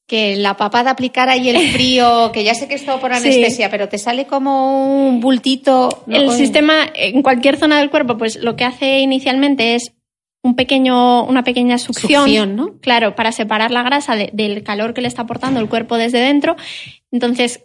que la papada aplicar ahí el frío, que ya sé que es todo por anestesia, pero te sale como un bultito. El sistema en cualquier zona del cuerpo, pues lo que hace inicialmente es un pequeño, una pequeña succión, ¿no? Claro, para separar la grasa del calor que le está aportando el cuerpo desde dentro. Entonces,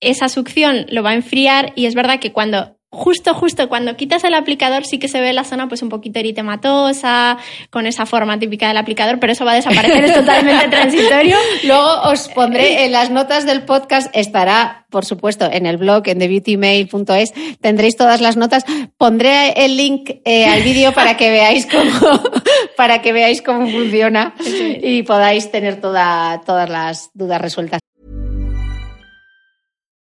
esa succión lo va a enfriar y es verdad que cuando justo, justo cuando quitas el aplicador sí que se ve la zona pues un poquito eritematosa, con esa forma típica del aplicador, pero eso va a desaparecer, es totalmente transitorio. Luego os pondré en las notas del podcast, estará, por supuesto, en el blog, en thebeautymail.es, tendréis todas las notas. Pondré el link eh, al vídeo para que veáis cómo, para que veáis cómo funciona y podáis tener toda, todas las dudas resueltas.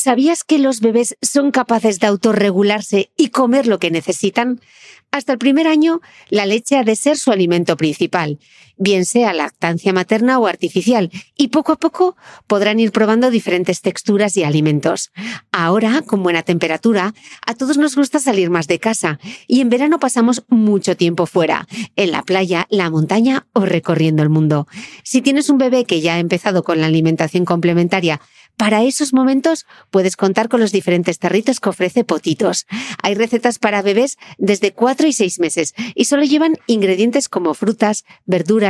¿Sabías que los bebés son capaces de autorregularse y comer lo que necesitan? Hasta el primer año, la leche ha de ser su alimento principal, bien sea lactancia materna o artificial, y poco a poco podrán ir probando diferentes texturas y alimentos. Ahora, con buena temperatura, a todos nos gusta salir más de casa, y en verano pasamos mucho tiempo fuera, en la playa, la montaña o recorriendo el mundo. Si tienes un bebé que ya ha empezado con la alimentación complementaria, para esos momentos puedes contar con los diferentes tarritos que ofrece Potitos. Hay recetas para bebés desde 4 y 6 meses y solo llevan ingredientes como frutas, verduras,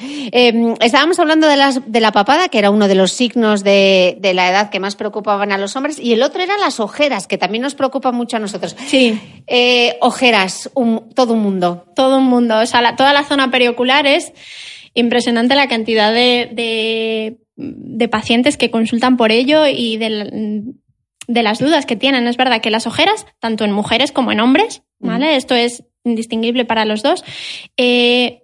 Em, estábamos hablando de, las, de, la papada, que era uno de los signos de, la edad que más preocupaban a los hombres, y el otro eran las ojeras, que también nos preocupan mucho a nosotros. Sí. Eh, ojeras, todo un mundo. Todo un mundo. O sea, toda la zona periocular es impresionante la cantidad de de pacientes que consultan por ello y de, las dudas que tienen. Es verdad que las ojeras, tanto en mujeres como en hombres, ¿vale? Esto es indistinguible para los dos, eh,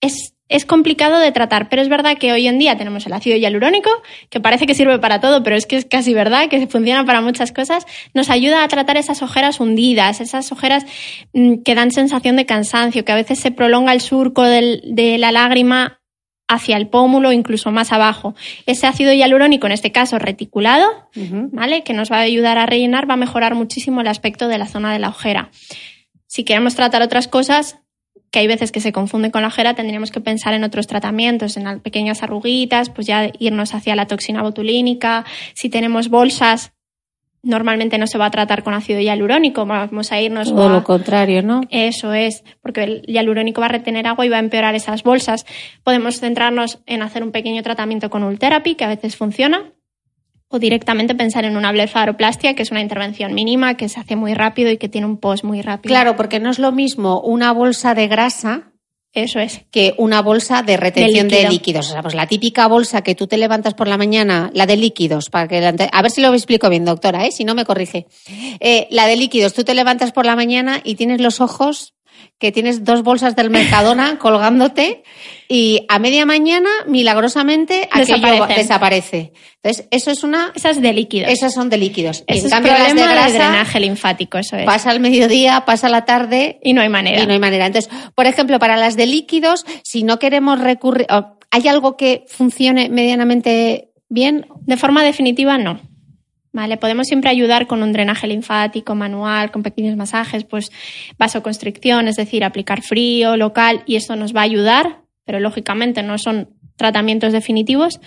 es, es complicado de tratar, pero es verdad que hoy en día tenemos el ácido hialurónico, que parece que sirve para todo, pero es que es casi verdad, que funciona para muchas cosas, nos ayuda a tratar esas ojeras hundidas, esas ojeras mm, que dan sensación de cansancio, que a veces se prolonga el surco de la lágrima hacia el pómulo, incluso más abajo. Ese ácido hialurónico, en este caso reticulado, ¿vale? Que nos va a ayudar a rellenar, va a mejorar muchísimo el aspecto de la zona de la ojera. Si queremos tratar otras cosas, que hay veces que se confunden con la ojera, tendríamos que pensar en otros tratamientos, en pequeñas arruguitas, pues ya irnos hacia la toxina botulínica. Si tenemos bolsas, normalmente no se va a tratar con ácido hialurónico, vamos a irnos... Todo lo contrario, ¿no? Eso es, porque el hialurónico va a retener agua y va a empeorar esas bolsas. Podemos centrarnos en hacer un pequeño tratamiento con Ultherapy, que a veces funciona, o directamente pensar en una blefaroplastia, que es una intervención mínima, que se hace muy rápido y que tiene un post muy rápido. Claro, porque no es lo mismo una bolsa de grasa eso es. Que una bolsa de retención de, líquidos. O sea, pues la típica bolsa que tú te levantas por la mañana, la de líquidos, para que a ver si lo explico bien, doctora, ¿eh? si no me corrige. Eh, la de líquidos, tú te levantas por la mañana y tienes los ojos que tienes dos bolsas del Mercadona colgándote y a media mañana, milagrosamente, aquello desaparece. Entonces, eso es una... Esas de líquidos. Esas son de líquidos. en cambio, las de grasa, drenaje linfático, eso es. Pasa al mediodía, pasa la tarde... Y no hay manera. Y no hay manera. Entonces, por ejemplo, para las de líquidos, si no queremos recurrir... ¿Hay algo que funcione medianamente bien? De forma definitiva, no. ¿Vale? Podemos siempre ayudar con un drenaje linfático manual, con pequeños masajes, pues vasoconstricción, es decir, aplicar frío local, y esto nos va a ayudar, pero lógicamente no son tratamientos definitivos,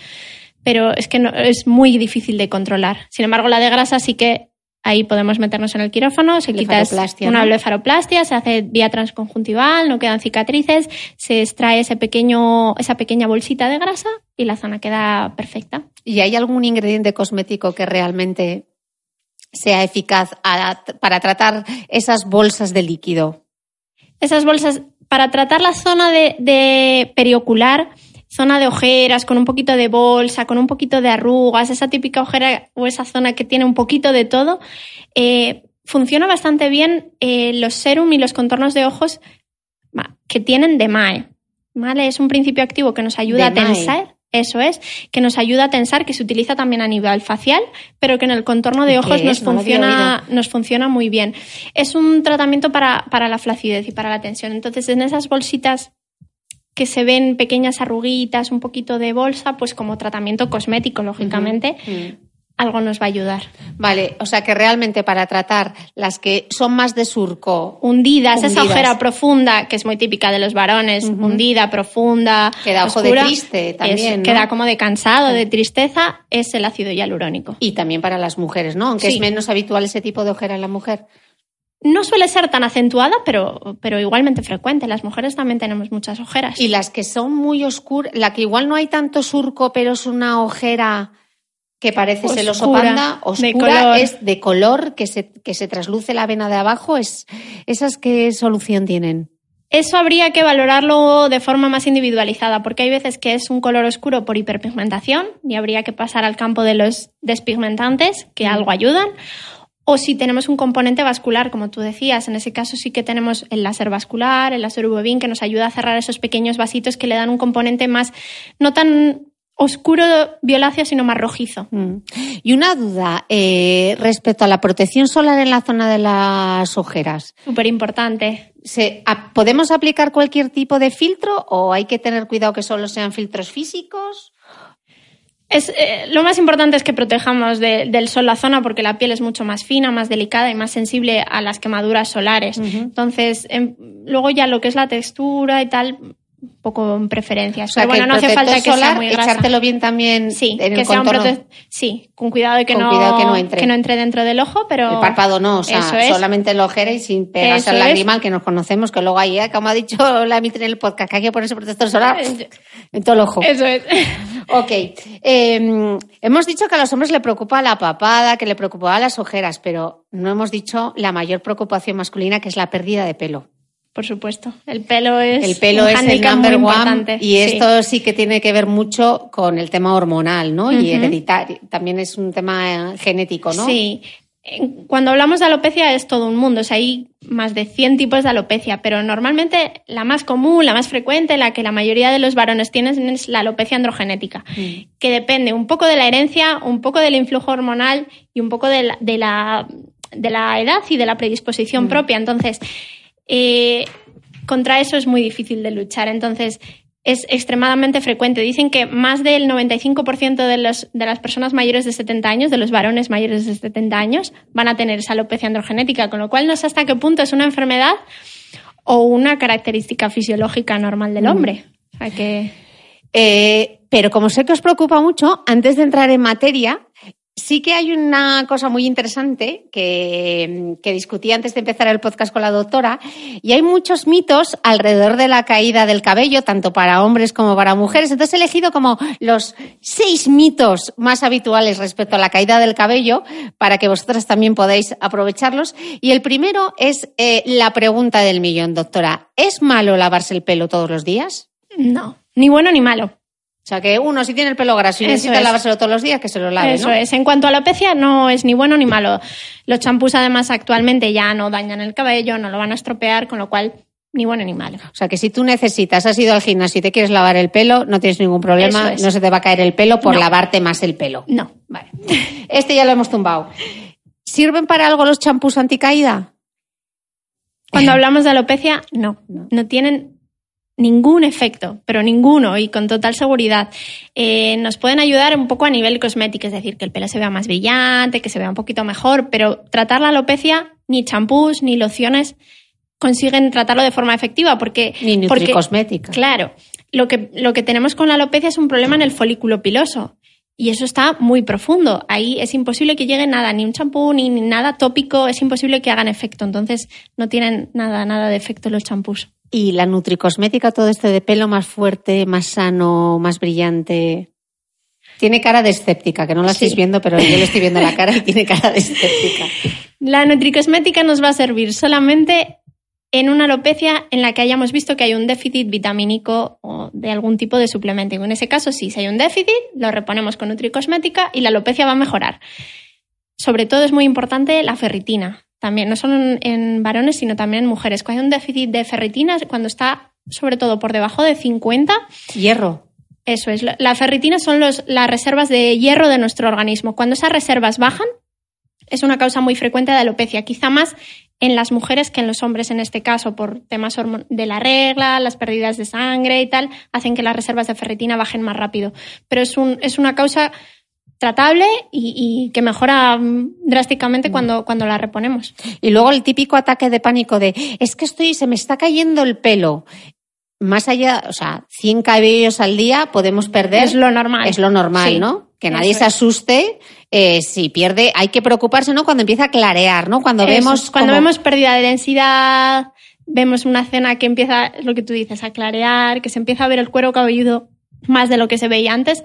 pero es que no, es muy difícil de controlar. Sin embargo, la de grasa sí que ahí podemos meternos en el quirófano, se quita una blefaroplastia, se hace vía transconjuntival, no quedan cicatrices, se extrae ese pequeño, esa pequeña bolsita de grasa y la zona queda perfecta. ¿Y hay algún ingrediente cosmético que realmente sea eficaz para tratar esas bolsas de líquido? Esas bolsas, para tratar la zona de, periocular, zona de ojeras, con un poquito de bolsa, con un poquito de arrugas, esa típica ojera o esa zona que tiene un poquito de todo, eh, funciona bastante bien eh, los serum y los contornos de ojos que tienen de MAE. ¿vale? Es un principio activo que nos ayuda a tensar. Eso es, que nos ayuda a tensar, que se utiliza también a nivel facial, pero que en el contorno de ojos nos funciona, nos funciona muy bien. Es un tratamiento para, para la flacidez y para la tensión. Entonces, en esas bolsitas que se ven pequeñas arruguitas, un poquito de bolsa, pues como tratamiento cosmético, lógicamente, algo nos va a ayudar. Vale, o sea que realmente para tratar las que son más de surco. Hundidas, esa ojera profunda, que es muy típica de los varones, hundida, profunda. Queda ojo de triste también. Queda como de cansado, de tristeza, es el ácido hialurónico. Y también para las mujeres, ¿no? Aunque es menos habitual ese tipo de ojera en la mujer. No suele ser tan acentuada, pero, pero igualmente frecuente. Las mujeres también tenemos muchas ojeras. Y las que son muy oscuras, la que igual no hay tanto surco, pero es una ojera que parece ser celoso panda, oscura, es de color, que se, que se trasluce la vena de abajo, es, ¿esas qué solución tienen? Eso habría que valorarlo de forma más individualizada, porque hay veces que es un color oscuro por hiperpigmentación y habría que pasar al campo de los despigmentantes, que mm. algo ayudan. O si tenemos un componente vascular, como tú decías, en ese caso sí que tenemos el láser vascular, el láser UV que nos ayuda a cerrar esos pequeños vasitos que le dan un componente más, no tan oscuro violáceo, sino más rojizo. Mm. Y una duda eh, respecto a la protección solar en la zona de las ojeras. Súper importante. ¿Podemos aplicar cualquier tipo de filtro o hay que tener cuidado que solo sean filtros físicos? Es, eh, lo más importante es que protejamos del sol la zona porque la piel es mucho más fina, más delicada y más sensible a las quemaduras solares. Entonces, em, luego ya lo que es la textura y tal, poco en preferencias. Pero bueno, no hace falta que sea muy grasa. echártelo bien también sí, en que el sea un Sí, con cuidado de que, no, que, no, entre. que no entre dentro del ojo, pero... El párpado no, o sea, solamente la ojera y sin pegarse al lagrimal, que nos conocemos, que luego ahí, ¿eh? como ha dicho la Mitre en el podcast, que hay que ponerse protector solar en todo el ojo. Eso es. ok. Em, hemos dicho que a los hombres le preocupa la papada, que le preocupa las ojeras, pero no hemos dicho la mayor preocupación masculina, que es la pérdida de pelo. Por supuesto, el pelo es el pelo es el number one y esto sí que tiene que ver mucho con el tema hormonal, ¿no? Y hereditario, también es un tema genético, ¿no? Sí. Cuando hablamos de alopecia es todo un mundo, o sea, hay más de 100 tipos de alopecia, pero normalmente la más común, la más frecuente, la que la mayoría de los varones tienen es la alopecia androgenética, mm. que depende un poco de la herencia, un poco del influjo hormonal y un poco de la, de la, de la edad y de la predisposición mm. propia. Entonces, eh, contra eso es muy difícil de luchar. Entonces, es extremadamente frecuente. Dicen que más del 95% de, los, de las personas mayores de 70 años, de los varones mayores de 70 años, van a tener esa alopecia androgenética, con lo cual no sé hasta qué punto es una enfermedad o una característica fisiológica normal del mm. hombre. que... Eh, pero como sé que os preocupa mucho, antes de entrar en materia, Sí que hay una cosa muy interesante que, discutí antes de empezar el podcast con la doctora, y hay muchos mitos alrededor de la caída del cabello, tanto para hombres como para mujeres. Entonces he elegido como los seis mitos más habituales respecto a la caída del cabello para que vosotras también podáis aprovecharlos. Y el primero es eh, la pregunta del millón, doctora. ¿Es malo lavarse el pelo todos los días? No, ni bueno ni malo. O sea, que uno, si tiene el pelo graso y necesita lavárselo todos los días, que se lo lave. Eso es. En cuanto a alopecia, no es ni bueno ni malo. Los champús, además, actualmente ya no dañan el cabello, no lo van a estropear, con lo cual ni bueno ni malo. O sea, que si tú necesitas, has ido al gimnasio y te quieres lavar el pelo, no tienes ningún problema, no se te va a caer el pelo por lavarte más el pelo. No. Vale. Este ya lo hemos tumbado. ¿Sirven para algo los champús anticaída? Cuando hablamos de alopecia, no. No tienen ningún efecto, pero ninguno y con total seguridad. Eh, nos pueden ayudar un poco a nivel cosmético, es decir, que el pelo se vea más brillante, que se vea un poquito mejor, pero tratar la alopecia, ni champús ni lociones consiguen tratarlo de forma efectiva porque... Ni porque, cosmética. Claro. Lo que, lo que tenemos con la alopecia es un problema en el folículo piloso. Y eso está muy profundo. Ahí es imposible que llegue nada, ni un champú, ni, ni nada tópico, es imposible que hagan efecto. Entonces no tienen nada, nada de efecto los champús. Y la nutricosmética, todo este de pelo más fuerte, más sano, más brillante. Tiene cara de escéptica, que no la estáis viendo, pero yo le estoy viendo la cara y tiene cara de escéptica. La nutricosmética nos va a servir solamente en una alopecia en la que hayamos visto que hay un déficit vitamínico o de algún tipo de suplemento. en ese caso, sí, si hay un déficit, lo reponemos con nutricosmética y la alopecia va a mejorar. Sobre todo es muy importante la ferritina también, no solo en, varones, sino también en mujeres. Cuando hay un déficit de ferritina, cuando está sobre todo por debajo de 50. Hierro. Eso es. La ferritina son los, las reservas de hierro de nuestro organismo. Cuando esas reservas bajan, es una causa muy frecuente de alopecia, quizá más en las mujeres que en los hombres en este caso, por temas de la regla, las pérdidas de sangre y tal, hacen que las reservas de ferritina bajen más rápido. Pero es, un, es una causa tratable y, que mejora mm, drásticamente mm. cuando, cuando la reponemos. Y luego el típico ataque de pánico de es que estoy, se me está cayendo el pelo. Más allá, o sea, 100 cabellos al día podemos perder. Es lo normal. Es lo normal, ¿no? Que nadie se asuste eh, si pierde. Hay que preocuparse, ¿no? Cuando empieza a clarear, ¿no? Cuando vemos. Cuando vemos pérdida de densidad, vemos una cena que empieza, lo que tú dices, a clarear, que se empieza a ver el cuero cabelludo más de lo que se veía antes,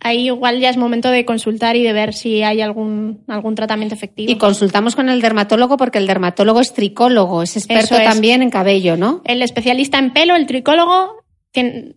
ahí igual ya es momento de consultar y de ver si hay algún, algún tratamiento efectivo. Y consultamos con el dermatólogo porque el dermatólogo es tricólogo, es experto también en cabello, ¿no? El especialista en pelo, el tricólogo,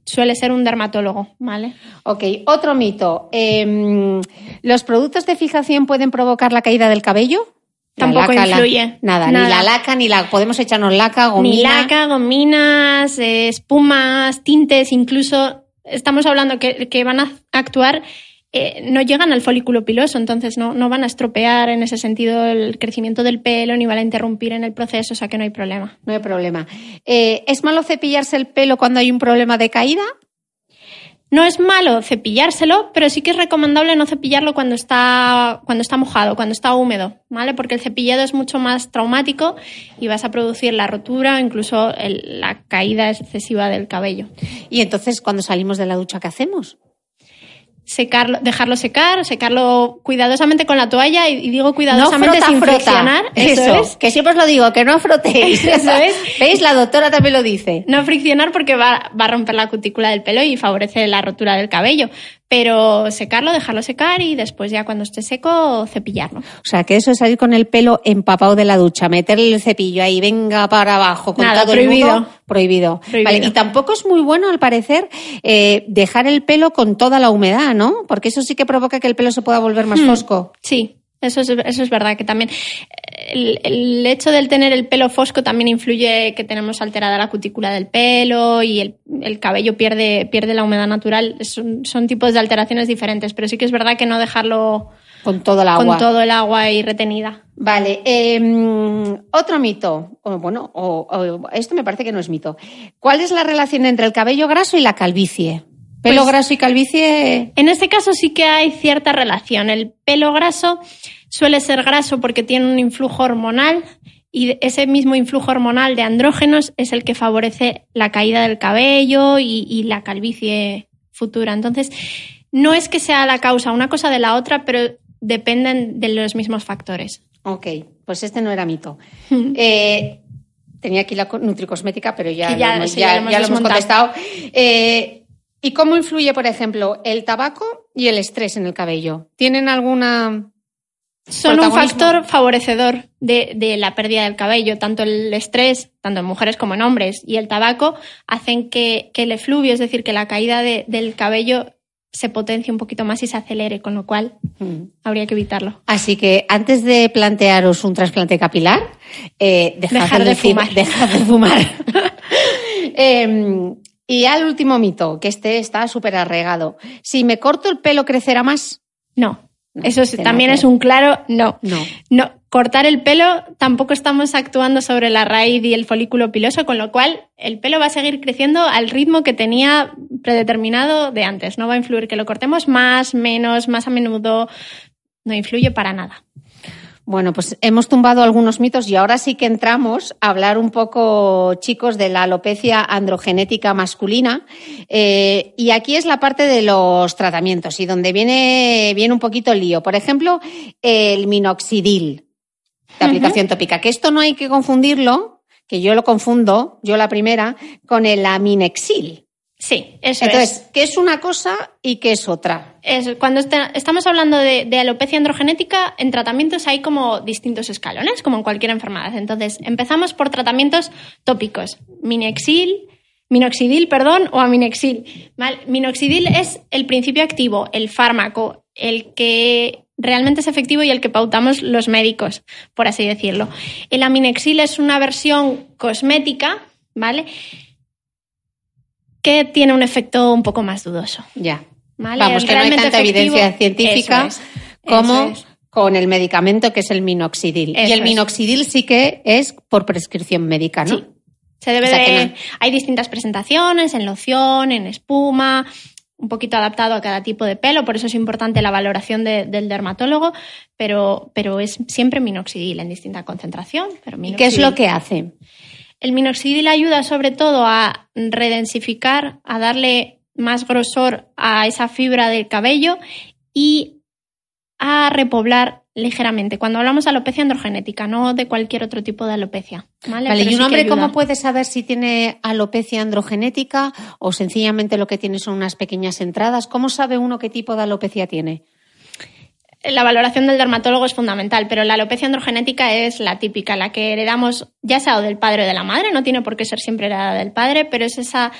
suele ser un dermatólogo, ¿vale? Ok, otro mito. Em, ¿Los productos de fijación pueden provocar la caída del cabello? Tampoco influye. nada, ni la laca, ni la podemos echarnos laca, gomina. Ni laca, gominas, eh, espumas, tintes, incluso estamos hablando que, van a actuar eh, no llegan al folículo piloso, entonces no, no, van a estropear en ese sentido el crecimiento del pelo ni van a interrumpir en el proceso, o sea que no hay problema. No hay problema. Eh, ¿Es malo cepillarse el pelo cuando hay un problema de caída? No es malo cepillárselo, pero sí que es recomendable no cepillarlo cuando está, cuando está mojado, cuando está húmedo, ¿vale? Porque el cepillado es mucho más traumático y vas a producir la rotura incluso la caída excesiva del cabello. Y entonces, cuando salimos de la ducha, ¿qué hacemos? Secarlo, dejarlo secar, secarlo cuidadosamente con la toalla y, digo cuidadosamente sin friccionar. Eso, que siempre os lo digo, que no frotéis. Eso es. ¿Veis? La doctora también lo dice. No friccionar porque va, va a romper la cutícula del pelo y favorece la rotura del cabello pero secarlo, dejarlo secar y después ya cuando esté seco cepillarlo. O sea, que eso es salir con el pelo empapado de la ducha, meterle el cepillo ahí, venga para abajo con todo prohibido. el prohibido. prohibido. y tampoco es muy bueno, al parecer, eh, dejar el pelo con toda la humedad, ¿no? Porque eso sí que provoca que el pelo se pueda volver más hmm. fosco. Sí, eso es, eso es verdad, que también el, hecho del tener el pelo fosco también influye que tenemos alterada la cutícula del pelo y el, cabello pierde, pierde la humedad natural. Son, tipos de alteraciones diferentes, pero sí que es verdad que no dejarlo con todo el agua. Con todo el agua y retenida. Vale. Em, otro mito. bueno, esto me parece que no es mito. ¿Cuál es la relación entre el cabello graso y la calvicie? ¿Pelo pues graso y calvicie? En este caso sí que hay cierta relación. El pelo graso suele ser graso porque tiene un influjo hormonal y ese mismo influjo hormonal de andrógenos es el que favorece la caída del cabello y, la calvicie futura. Entonces, no es que sea la causa una cosa de la otra, pero dependen de los mismos factores. Ok, pues este no era mito. Eh, tenía aquí la nutricosmética, pero ya, ya, lo, hemos, contestado. Eh, ¿Y cómo influye, por ejemplo, el tabaco y el estrés en el cabello? ¿Tienen alguna... Son un factor favorecedor de, la pérdida del cabello. Tanto el estrés, tanto en mujeres como en hombres, y el tabaco hacen que, el efluvio, es decir, que la caída del cabello se potencie un poquito más y se acelere, con lo cual mm. habría que evitarlo. Así que antes de plantearos un trasplante capilar, eh, dejar de, fumar. Dejar de fumar. Em, y al último mito, que este está súper arregado. Si me corto el pelo, ¿crecerá más? No. Eso también es un claro no. no. No. Cortar el pelo, tampoco estamos actuando sobre la raíz y el folículo piloso, con lo cual el pelo va a seguir creciendo al ritmo que tenía predeterminado de antes. No va a influir que lo cortemos más, menos, más a menudo. No influye para nada. Bueno, pues hemos tumbado algunos mitos y ahora sí que entramos a hablar un poco, chicos, de la alopecia androgenética masculina. Eh, y aquí es la parte de los tratamientos y donde viene, viene un poquito el lío. Por ejemplo, el minoxidil de aplicación tópica, que esto no hay que confundirlo, que yo lo confundo, yo la primera, con el aminexil. Sí, eso Entonces, ¿qué es una cosa y qué es otra? cuando estamos hablando de, alopecia androgenética, en tratamientos hay como distintos escalones, como en cualquier enfermedad. Entonces, empezamos por tratamientos tópicos. Minexil, minoxidil, perdón, o aminexil. Minoxidil es el principio activo, el fármaco, el que realmente es efectivo y el que pautamos los médicos, por así decirlo. El aminexil es una versión cosmética, ¿vale? Que tiene un efecto un poco más dudoso. Ya. Vamos, que no hay tanta evidencia científica como con el medicamento que es el minoxidil. y el minoxidil sí que es por prescripción médica, ¿no? Sí. Se debe de... Hay distintas presentaciones en loción, en espuma, un poquito adaptado a cada tipo de pelo, por eso es importante la valoración del dermatólogo, pero, pero es siempre minoxidil en distinta concentración. Pero ¿Y qué es lo que hace? El minoxidil ayuda sobre todo a redensificar, a darle más grosor a esa fibra del cabello y a repoblar ligeramente. Cuando hablamos de alopecia androgenética, no de cualquier otro tipo de alopecia. Vale, ¿y un hombre cómo puede saber si tiene alopecia androgenética o sencillamente lo que tiene son unas pequeñas entradas? ¿Cómo sabe uno qué tipo de alopecia tiene? La valoración del dermatólogo es fundamental, pero la alopecia androgenética es la típica, la que heredamos ya sea del padre o de la madre, no tiene por qué ser siempre heredada del padre, pero es esa,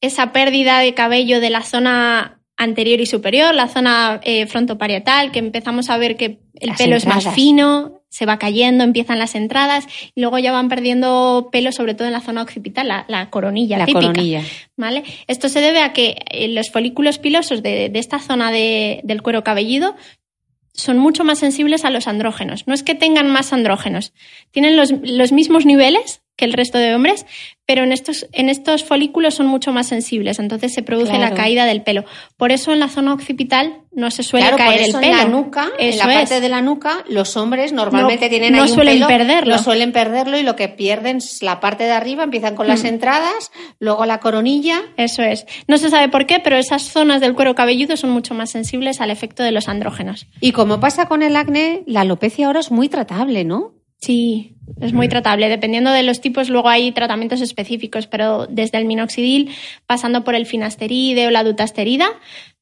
esa pérdida de cabello de la zona anterior y superior, la zona eh, frontoparietal, que empezamos a ver que el pelo es más fino, se va cayendo, empiezan las entradas y luego ya van perdiendo pelo, sobre todo en la zona occipital, la, coronilla la Coronilla. ¿vale? Esto se debe a que eh, los folículos pilosos de, esta zona del cuero cabelludo son mucho más sensibles a los andrógenos. No es que tengan más andrógenos, tienen los, los mismos niveles, que el resto de hombres, pero en estos, en estos folículos son mucho más sensibles, entonces se produce la caída del pelo. Por eso en la zona occipital no se suele caer el pelo. En la nuca, en la parte de la nuca, los hombres normalmente tienen no ahí suelen un perderlo. No suelen perderlo y lo que pierden es la parte de arriba, empiezan con las mm. entradas, luego la coronilla. Eso es. No se sabe por qué, pero esas zonas del cuero cabelludo son mucho más sensibles al efecto de los andrógenos. Y como pasa con el acné, la alopecia ahora es muy tratable, ¿no? Sí, es muy tratable. Dependiendo de los tipos, luego hay tratamientos específicos, pero desde el minoxidil, pasando por el finasteride o la dutasterida,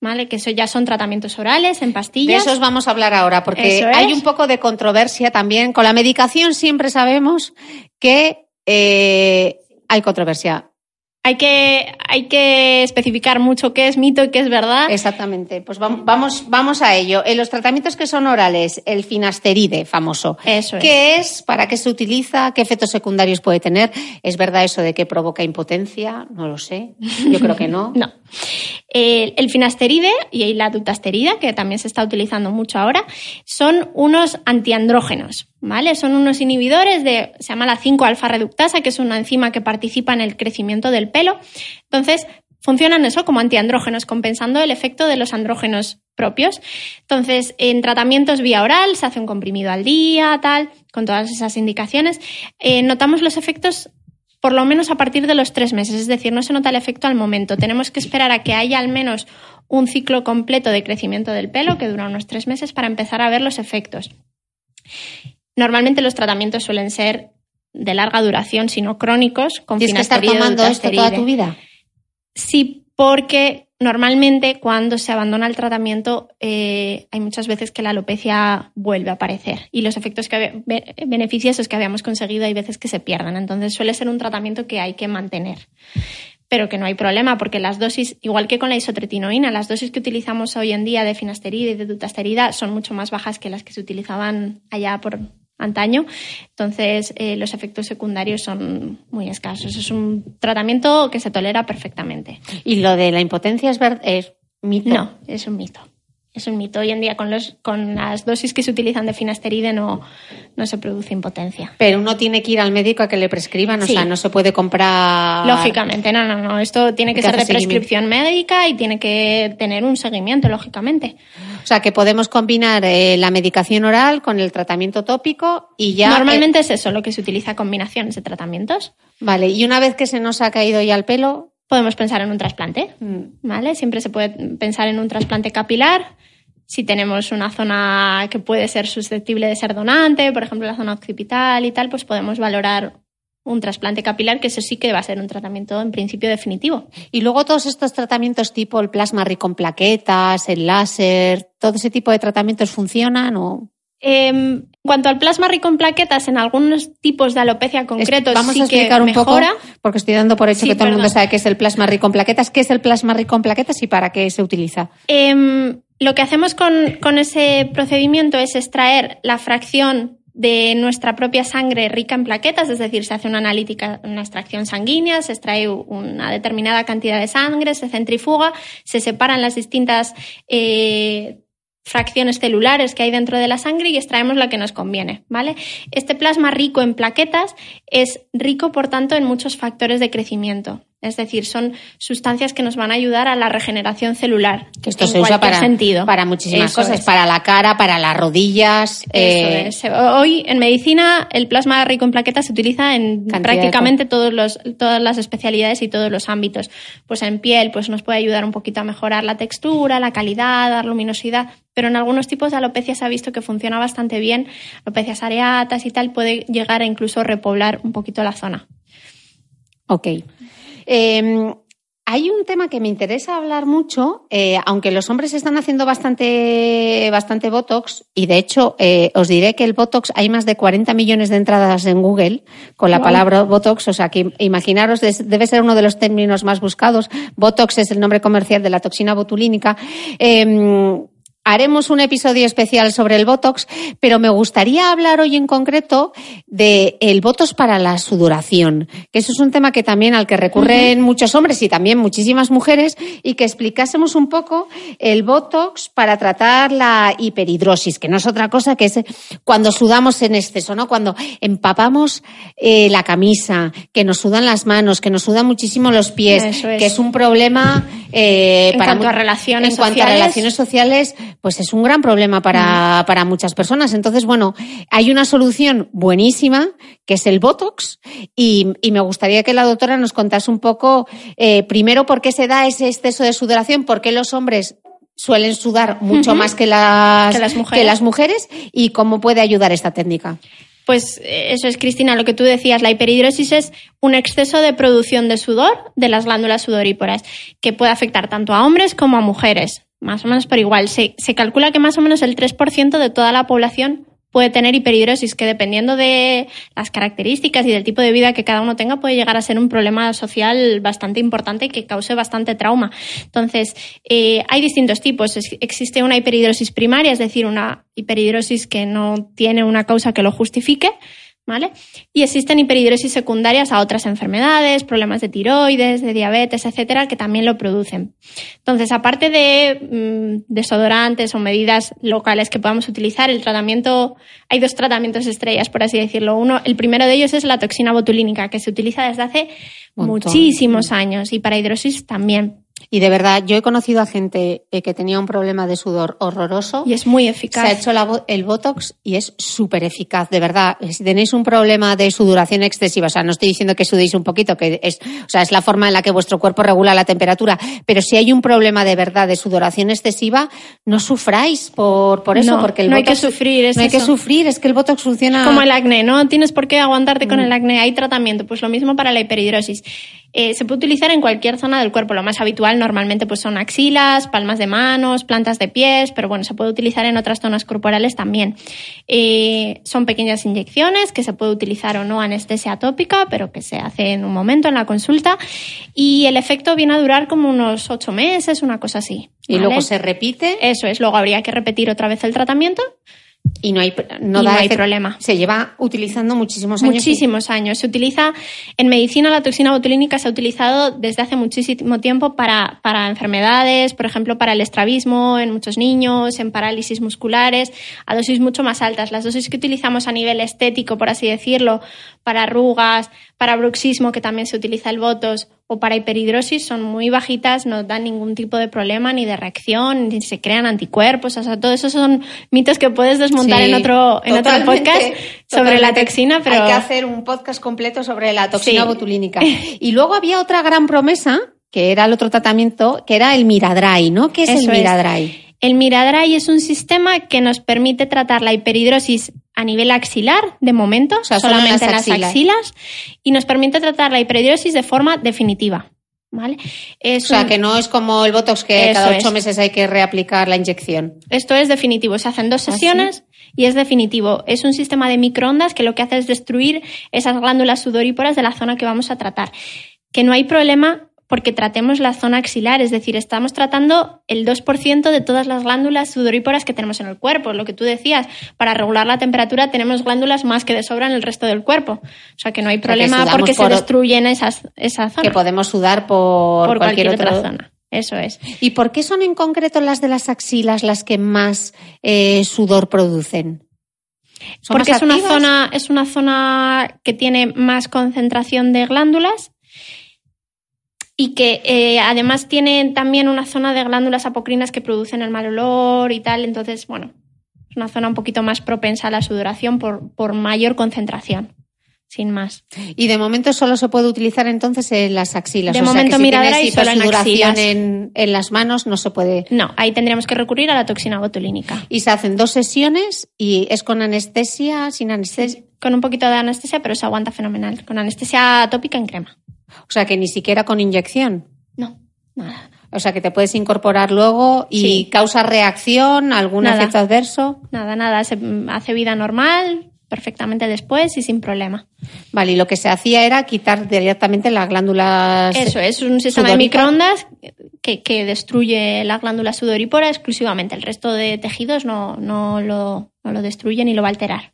¿vale? Que eso ya son tratamientos orales, en pastillas. De esos vamos a hablar ahora, porque hay un poco de controversia también. Con la medicación siempre sabemos que eh, hay controversia hay que, hay que especificar mucho qué es mito y qué es verdad. Exactamente. Pues vamos, vamos a ello. En los tratamientos que son orales, el finasteride famoso. Eso es. ¿Qué es? ¿Para qué se utiliza? ¿Qué efectos secundarios puede tener? ¿Es verdad eso de que provoca impotencia? No lo sé. Yo creo que no. no. El, finasteride y la dutasterida, que también se está utilizando mucho ahora, son unos antiandrógenos, ¿vale? Son unos inhibidores de, se llama la 5-alfa reductasa, que es una enzima que participa en el crecimiento del pelo. Entonces, funcionan eso como antiandrógenos, compensando el efecto de los andrógenos propios. Entonces, en tratamientos vía oral se hace un comprimido al día, tal, con todas esas indicaciones. Eh, notamos los efectos por lo menos a partir de los tres meses, es decir, no se nota el efecto al momento. Tenemos que esperar a que haya al menos un ciclo completo de crecimiento del pelo, que dura unos tres meses, para empezar a ver los efectos. Normalmente los tratamientos suelen ser de larga duración, sino crónicos, con ¿Tienes que estar tomando esto toda tu vida? Sí, porque normalmente cuando se abandona el tratamiento eh, hay muchas veces que la alopecia vuelve a aparecer y los efectos que beneficiosos que habíamos conseguido hay veces que se pierdan. Entonces suele ser un tratamiento que hay que mantener. Pero que no hay problema porque las dosis, igual que con la isotretinoína, las dosis que utilizamos hoy en día de finasterida y de dutasterida son mucho más bajas que las que se utilizaban allá por antaño. Entonces, eh, los efectos secundarios son muy escasos. Es un tratamiento que se tolera perfectamente. ¿Y lo de la impotencia es, es mito? No, es un mito es un mito. Hoy en día con, los, con las dosis que se utilizan de finasteride no, no se produce impotencia. Pero uno tiene que ir al médico a que le prescriban, o sea, no se puede comprar. Lógicamente, no, no, no. Esto tiene que ser de prescripción médica y tiene que tener un seguimiento, lógicamente. O sea, que podemos combinar eh, la medicación oral con el tratamiento tópico y ya. Normalmente es eso lo que se utiliza combinaciones de tratamientos. Vale, y una vez que se nos ha caído ya el pelo, podemos pensar en un trasplante, mm. ¿vale? Siempre se puede pensar en un trasplante capilar. Si tenemos una zona que puede ser susceptible de ser donante, por ejemplo la zona occipital y tal, pues podemos valorar un trasplante capilar, que eso sí que va a ser un tratamiento en principio definitivo. Y luego todos estos tratamientos tipo el plasma rico en plaquetas, el láser, todo ese tipo de tratamientos funcionan o Em, en cuanto al plasma rico en plaquetas, en algunos tipos de alopecia concretos, vamos a explicar un poco, porque estoy dando por hecho que todo el mundo sabe qué es el plasma rico en plaquetas. ¿Qué es el plasma rico en plaquetas y para qué se utiliza? Em, lo que hacemos con, con ese procedimiento es extraer la fracción de nuestra propia sangre rica en plaquetas, es decir, se hace una analítica, una extracción sanguínea, se extrae una determinada cantidad de sangre, se centrifuga, se separan las distintas eh, fracciones celulares que hay dentro de la sangre y extraemos la que nos conviene, ¿vale? Este plasma rico en plaquetas es rico, por tanto, en muchos factores de crecimiento. Es decir, son sustancias que nos van a ayudar a la regeneración celular. Que esto se usa para, sentido. para muchísimas cosas, para la cara, para las rodillas. Eh, Hoy en medicina el plasma rico en plaquetas se utiliza en prácticamente todos los, todas las especialidades y todos los ámbitos. Pues en piel pues nos puede ayudar un poquito a mejorar la textura, la calidad, dar luminosidad, pero en algunos tipos de alopecia se ha visto que funciona bastante bien. Alopecias areatas y tal puede llegar a incluso repoblar un poquito la zona. Ok. Em, hay un tema que me interesa hablar mucho, eh, aunque los hombres están haciendo bastante, bastante Botox, y de hecho eh, os diré que el Botox hay más de 40 millones de entradas en Google con la palabra Botox, o sea que imaginaros, debe ser uno de los términos más buscados. Botox es el nombre comercial de la toxina botulínica. Em, Haremos un episodio especial sobre el Botox, pero me gustaría hablar hoy en concreto de el Botox para la sudoración, que eso es un tema que también al que recurren muchos hombres y también muchísimas mujeres y que explicásemos un poco el Botox para tratar la hiperhidrosis, que no es otra cosa que es cuando sudamos en exceso, ¿no? Cuando empapamos eh, la camisa, que nos sudan las manos, que nos sudan muchísimo los pies, que es un problema eh, para cuanto a relaciones en cuanto a relaciones sociales pues es un gran problema para, para muchas personas. Entonces, bueno, hay una solución buenísima que es el Botox y, y me gustaría que la doctora nos contase un poco, eh, primero, por qué se da ese exceso de sudoración, por qué los hombres suelen sudar mucho más que las, las que las mujeres y cómo puede ayudar esta técnica. Pues eh, eso es, Cristina, lo que tú decías, la hiperhidrosis es un exceso de producción de sudor de las glándulas sudoríporas, que puede afectar tanto a hombres como a mujeres más o menos, pero igual. Se, se calcula que más o menos el 3% de toda la población puede tener hiperhidrosis, que dependiendo de las características y del tipo de vida que cada uno tenga, puede llegar a ser un problema social bastante importante que cause bastante trauma. Entonces, eh, hay distintos tipos. existe una hiperhidrosis primaria, es decir, una hiperhidrosis que no tiene una causa que lo justifique. ¿Vale? Y existen hiperhidrosis secundarias a otras enfermedades, problemas de tiroides, de diabetes, etcétera, que también lo producen. Entonces, aparte de mm, desodorantes o medidas locales que podamos utilizar, el tratamiento, hay dos tratamientos estrellas, por así decirlo. Uno, el primero de ellos es la toxina botulínica, que se utiliza desde hace muchísimos años y para hidrosis también. Y de verdad, yo he conocido a gente eh, que tenía un problema de sudor horroroso. Y es muy eficaz. Se ha hecho el Botox y es súper eficaz, de verdad. Si tenéis un problema de sudoración excesiva, o sea, no estoy diciendo que sudéis un poquito, que es, o sea, es la forma en la que vuestro cuerpo regula la temperatura, pero si hay un problema de verdad de sudoración excesiva, no sufráis por, por eso, porque el no hay que sufrir. Es no hay que sufrir, es que el Botox funciona. Como el acné, no tienes por qué aguantarte con mm. el acné, hay tratamiento. Pues lo mismo para la hiperhidrosis. Eh, se puede utilizar en cualquier zona del cuerpo. Lo más habitual normalmente pues son axilas, palmas de manos, plantas de pies, pero bueno, se puede utilizar en otras zonas corporales también. Eh, son pequeñas inyecciones que se puede utilizar o no anestesia tópica, pero que se hace en un momento en la consulta. Y el efecto viene a durar como unos ocho meses, una cosa así. ¿Y luego se repite? Eso es, luego habría que repetir otra vez el tratamiento y no hay, no, hay problema. Se lleva utilizando muchísimos años. Muchísimos años. Se utiliza, en medicina la toxina botulínica se ha utilizado desde hace muchísimo tiempo para, para enfermedades, por ejemplo, para el estrabismo en muchos niños, en parálisis musculares, a dosis mucho más altas. Las dosis que utilizamos a nivel estético, por así decirlo, para arrugas, para bruxismo, que también se utiliza el botos, o para hiperhidrosis son muy bajitas, no dan ningún tipo de problema ni de reacción, ni se crean anticuerpos, o sea, todo eso son mitos que puedes desmontar en otro en otro podcast sobre la toxina, pero hay que hacer un podcast completo sobre la toxina botulínica. Y luego había otra gran promesa que era el otro tratamiento, que era el Miradry, ¿no? ¿Qué es el Miradry? El Miradry es un sistema que nos permite tratar la hiperhidrosis a nivel axilar, de momento, solamente en las, axilas. y nos permite tratar la hiperhidrosis de forma definitiva. ¿Vale? o sea, que no es como el Botox que cada ocho meses hay que reaplicar la inyección. Esto es definitivo. Se hacen dos ¿Ah, sesiones y es definitivo. Es un sistema de microondas que lo que hace es destruir esas glándulas sudoríporas de la zona que vamos a tratar. Que no hay problema porque tratemos la zona axilar, es decir, estamos tratando el 2% de todas las glándulas sudoríporas que tenemos en el cuerpo. Lo que tú decías, para regular la temperatura tenemos glándulas más que de sobra en el resto del cuerpo. O sea que no hay problema porque se destruyen esas, esas zonas. Que podemos sudar por, cualquier, otra zona. Eso es. ¿Y por qué son en concreto las de las axilas las que más eh, sudor producen? Porque es una, zona, es una zona que tiene más concentración de glándulas y que eh, además tiene también una zona de glándulas apocrinas que producen el mal olor y tal, entonces, bueno, es una zona un poquito más propensa a la sudoración por, por mayor concentración sin más. Y de momento solo se puede utilizar entonces en las axilas. De momento si miradera y solo en En, en, las manos no se puede. No, ahí tendríamos que recurrir a la toxina botulínica. Y se hacen dos sesiones y es con anestesia, sin anestesia. con un poquito de anestesia, pero se aguanta fenomenal. Con anestesia tópica en crema. O sea que ni siquiera con inyección. No, nada. O sea que te puedes incorporar luego y causa reacción, algún efecto adverso. Nada, nada. Se hace vida normal, perfectamente después y sin problema. Vale, y lo que se hacía era quitar directamente las glándulas. Eso es un sistema de microondas que, que, destruye la glándula sudorípora exclusivamente. El resto de tejidos no, no, lo, no lo destruye ni lo va a alterar.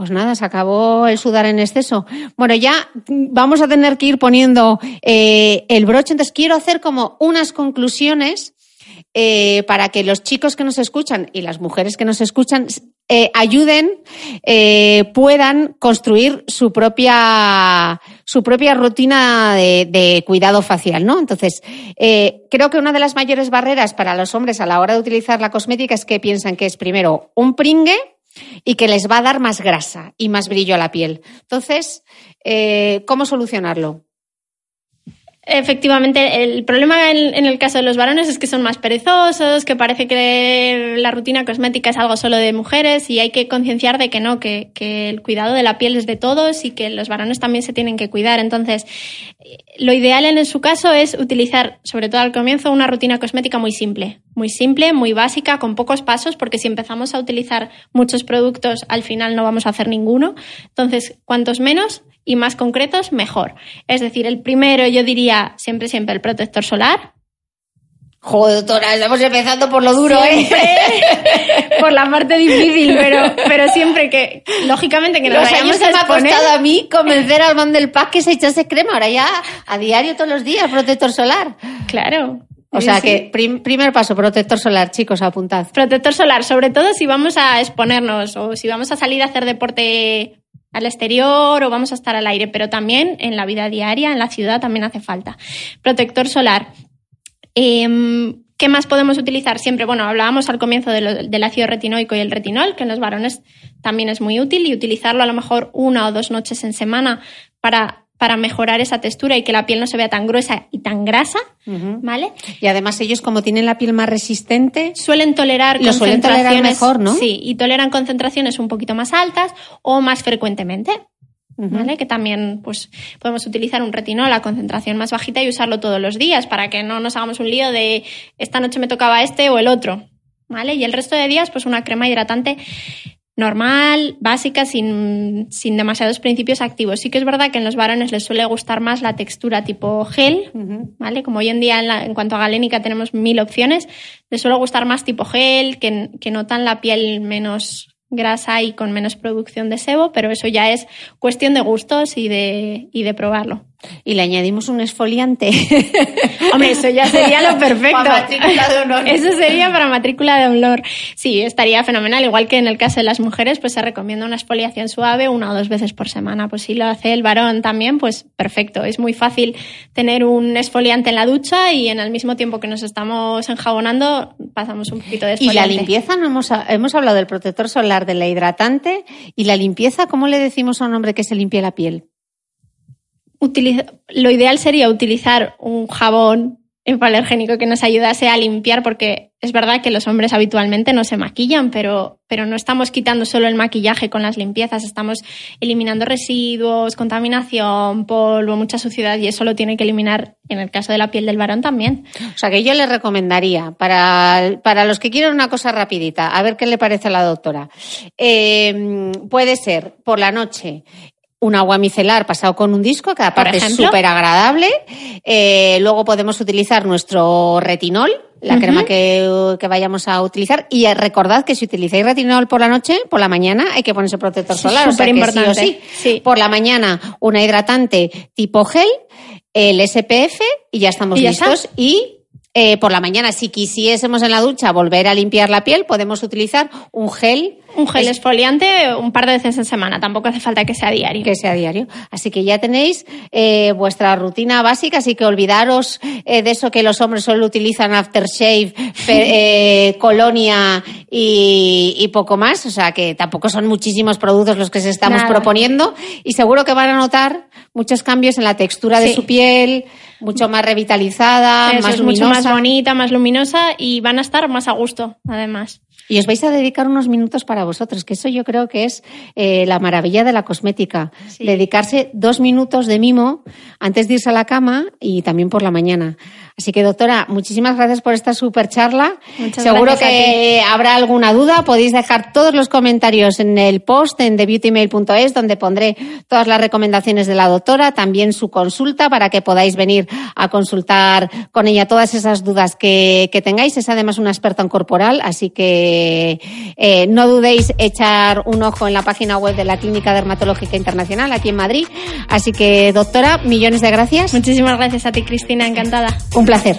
Pues nada, se acabó el sudar en exceso. Bueno, ya vamos a tener que ir poniendo eh, el broche. Entonces quiero hacer como unas conclusiones eh, para que los chicos que nos escuchan y las mujeres que nos escuchan eh, ayuden, eh, puedan construir su propia, su propia rutina de, cuidado facial, ¿no? Entonces, creo que una de las mayores barreras para los hombres a la hora de utilizar la cosmética es que piensan que es primero un pringue y que les va a dar más grasa y más brillo a la piel. Entonces, ¿cómo solucionarlo? Efectivamente, el problema en, el caso de los varones es que son más perezosos, que parece que la rutina cosmética es algo solo de mujeres y hay que concienciar de que no, que, el cuidado de la piel es de todos y que los varones también se tienen que cuidar. Entonces, lo ideal en su caso es utilizar, sobre todo al comienzo, una rutina cosmética muy simple, muy simple, muy básica, con pocos pasos, porque si empezamos a utilizar muchos productos, al final no vamos a hacer ninguno. Entonces, cuantos menos, y más concretos, mejor. Es decir, el primero yo diría siempre, siempre el protector solar. Joder, doctora, estamos empezando por lo duro, ¿eh? por la parte difícil, pero, pero siempre que, lógicamente que nos Los años que me ha costado a mí convencer al man del pack que se echase crema, ahora ya a diario todos los días, protector solar. Claro. O sea que primer paso, protector solar, chicos, apuntad. Protector solar, sobre todo si vamos a exponernos o si vamos a salir a hacer deporte al exterior o vamos a estar al aire, pero también en la vida diaria, en la ciudad también hace falta. Protector solar. Em, ¿Qué más podemos utilizar siempre? Bueno, hablábamos al comienzo del ácido retinoico y el retinol, que en los varones también es muy útil y utilizarlo a lo mejor una o dos noches en semana para para mejorar esa textura y que la piel no se vea tan gruesa y tan grasa, ¿vale? Y además ellos como tienen la piel más resistente, suelen tolerar lo concentraciones suelen mejor, ¿no? Sí, y toleran concentraciones un poquito más altas o más frecuentemente. ¿Vale? Que también pues, podemos utilizar un retinol a concentración más bajita y usarlo todos los días para que no nos hagamos un lío de esta noche me tocaba este o el otro. ¿Vale? Y el resto de días, pues una crema hidratante normal, básica, sin, sin, demasiados principios activos. Sí que es verdad que en los varones les suele gustar más la textura tipo gel, ¿vale? Como hoy en día en, en, cuanto a galénica tenemos mil opciones, les suele gustar más tipo gel, que, que notan la piel menos grasa y con menos producción de sebo, pero eso ya es cuestión de gustos y de, y de probarlo. Y le añadimos un esfoliante. Hombre, eso ya sería lo perfecto. Para matrícula de honor. Eso sería para matrícula de honor. Sí, estaría fenomenal. Igual que en el caso de las mujeres, pues se recomienda una exfoliación suave una o dos veces por semana. Pues si lo hace el varón también, pues perfecto. Es muy fácil tener un esfoliante en la ducha y en el mismo tiempo que nos estamos enjabonando, pasamos un poquito de esfoliante. Y la limpieza, no hemos, hemos hablado del protector solar, de la hidratante. ¿Y la limpieza, cómo le decimos a un hombre que se limpie la piel? Lo ideal sería utilizar un jabón hipoalergénico que nos ayudase a limpiar, porque es verdad que los hombres habitualmente no se maquillan, pero, pero no estamos quitando solo el maquillaje con las limpiezas, estamos eliminando residuos, contaminación, polvo, mucha suciedad, y eso lo tiene que eliminar en el caso de la piel del varón también. O sea que yo le recomendaría, para, para los que quieren una cosa rapidita, a ver qué le parece a la doctora, eh, puede ser por la noche un agua micelar pasado con un disco, que aparte es súper agradable. Eh, luego podemos utilizar nuestro retinol, la crema que, que, vayamos a utilizar. Y recordad que si utilizáis retinol por la noche, por la mañana hay que ponerse protector solar. Súper importante. Sí, Por la mañana una hidratante tipo gel, el SPF y ya estamos listos. Y eh, por la mañana, si quisiésemos en la ducha volver a limpiar la piel, podemos utilizar un gel Un gel esfoliante un par de veces en semana, tampoco hace falta que sea diario. Que sea diario. Así que ya tenéis eh, vuestra rutina básica, así que olvidaros eh, de eso que los hombres solo utilizan aftershave, eh, colonia y, poco más. O sea que tampoco son muchísimos productos los que se estamos proponiendo y seguro que van a notar muchos cambios en la textura de su piel, mucho más revitalizada, más luminosa. mucho más bonita, más luminosa y van a estar más a gusto, además. Y os vais a dedicar unos minutos para vosotros, que eso yo creo que es eh, la maravilla de la cosmética. Dedicarse dos minutos de mimo antes de irse a la cama y también por la mañana. Así que, doctora, muchísimas gracias por esta super charla. Seguro que habrá alguna duda. Podéis dejar todos los comentarios en el post en thebeautymail.es, donde pondré todas las recomendaciones de la doctora, también su consulta para que podáis venir a consultar con ella todas esas dudas que, tengáis. Es además una experta en corporal, así que eh, no dudéis echar un ojo en la página web de la Clínica Dermatológica Internacional aquí en Madrid. Así que, doctora, millones de gracias. Muchísimas gracias a ti, Cristina. Encantada placer.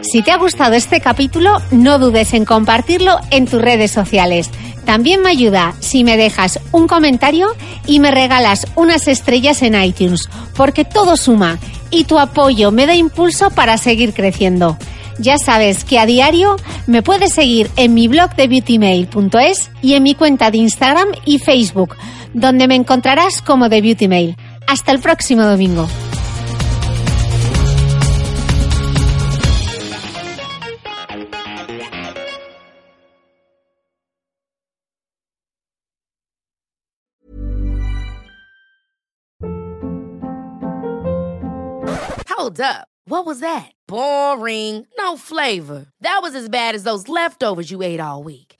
Si te ha gustado este capítulo, no dudes en compartirlo en tus redes sociales. También me ayuda si me dejas un comentario y me regalas unas estrellas en iTunes, porque todo suma y tu apoyo me da impulso para seguir creciendo. Ya sabes que a diario me puedes seguir en mi blog de beautymail.es y en mi cuenta de Instagram y Facebook, donde me encontrarás como The Beauty Mail. Hasta el próximo domingo. Hold up. What was that? Boring. No flavor. That was as bad as those leftovers you ate all week.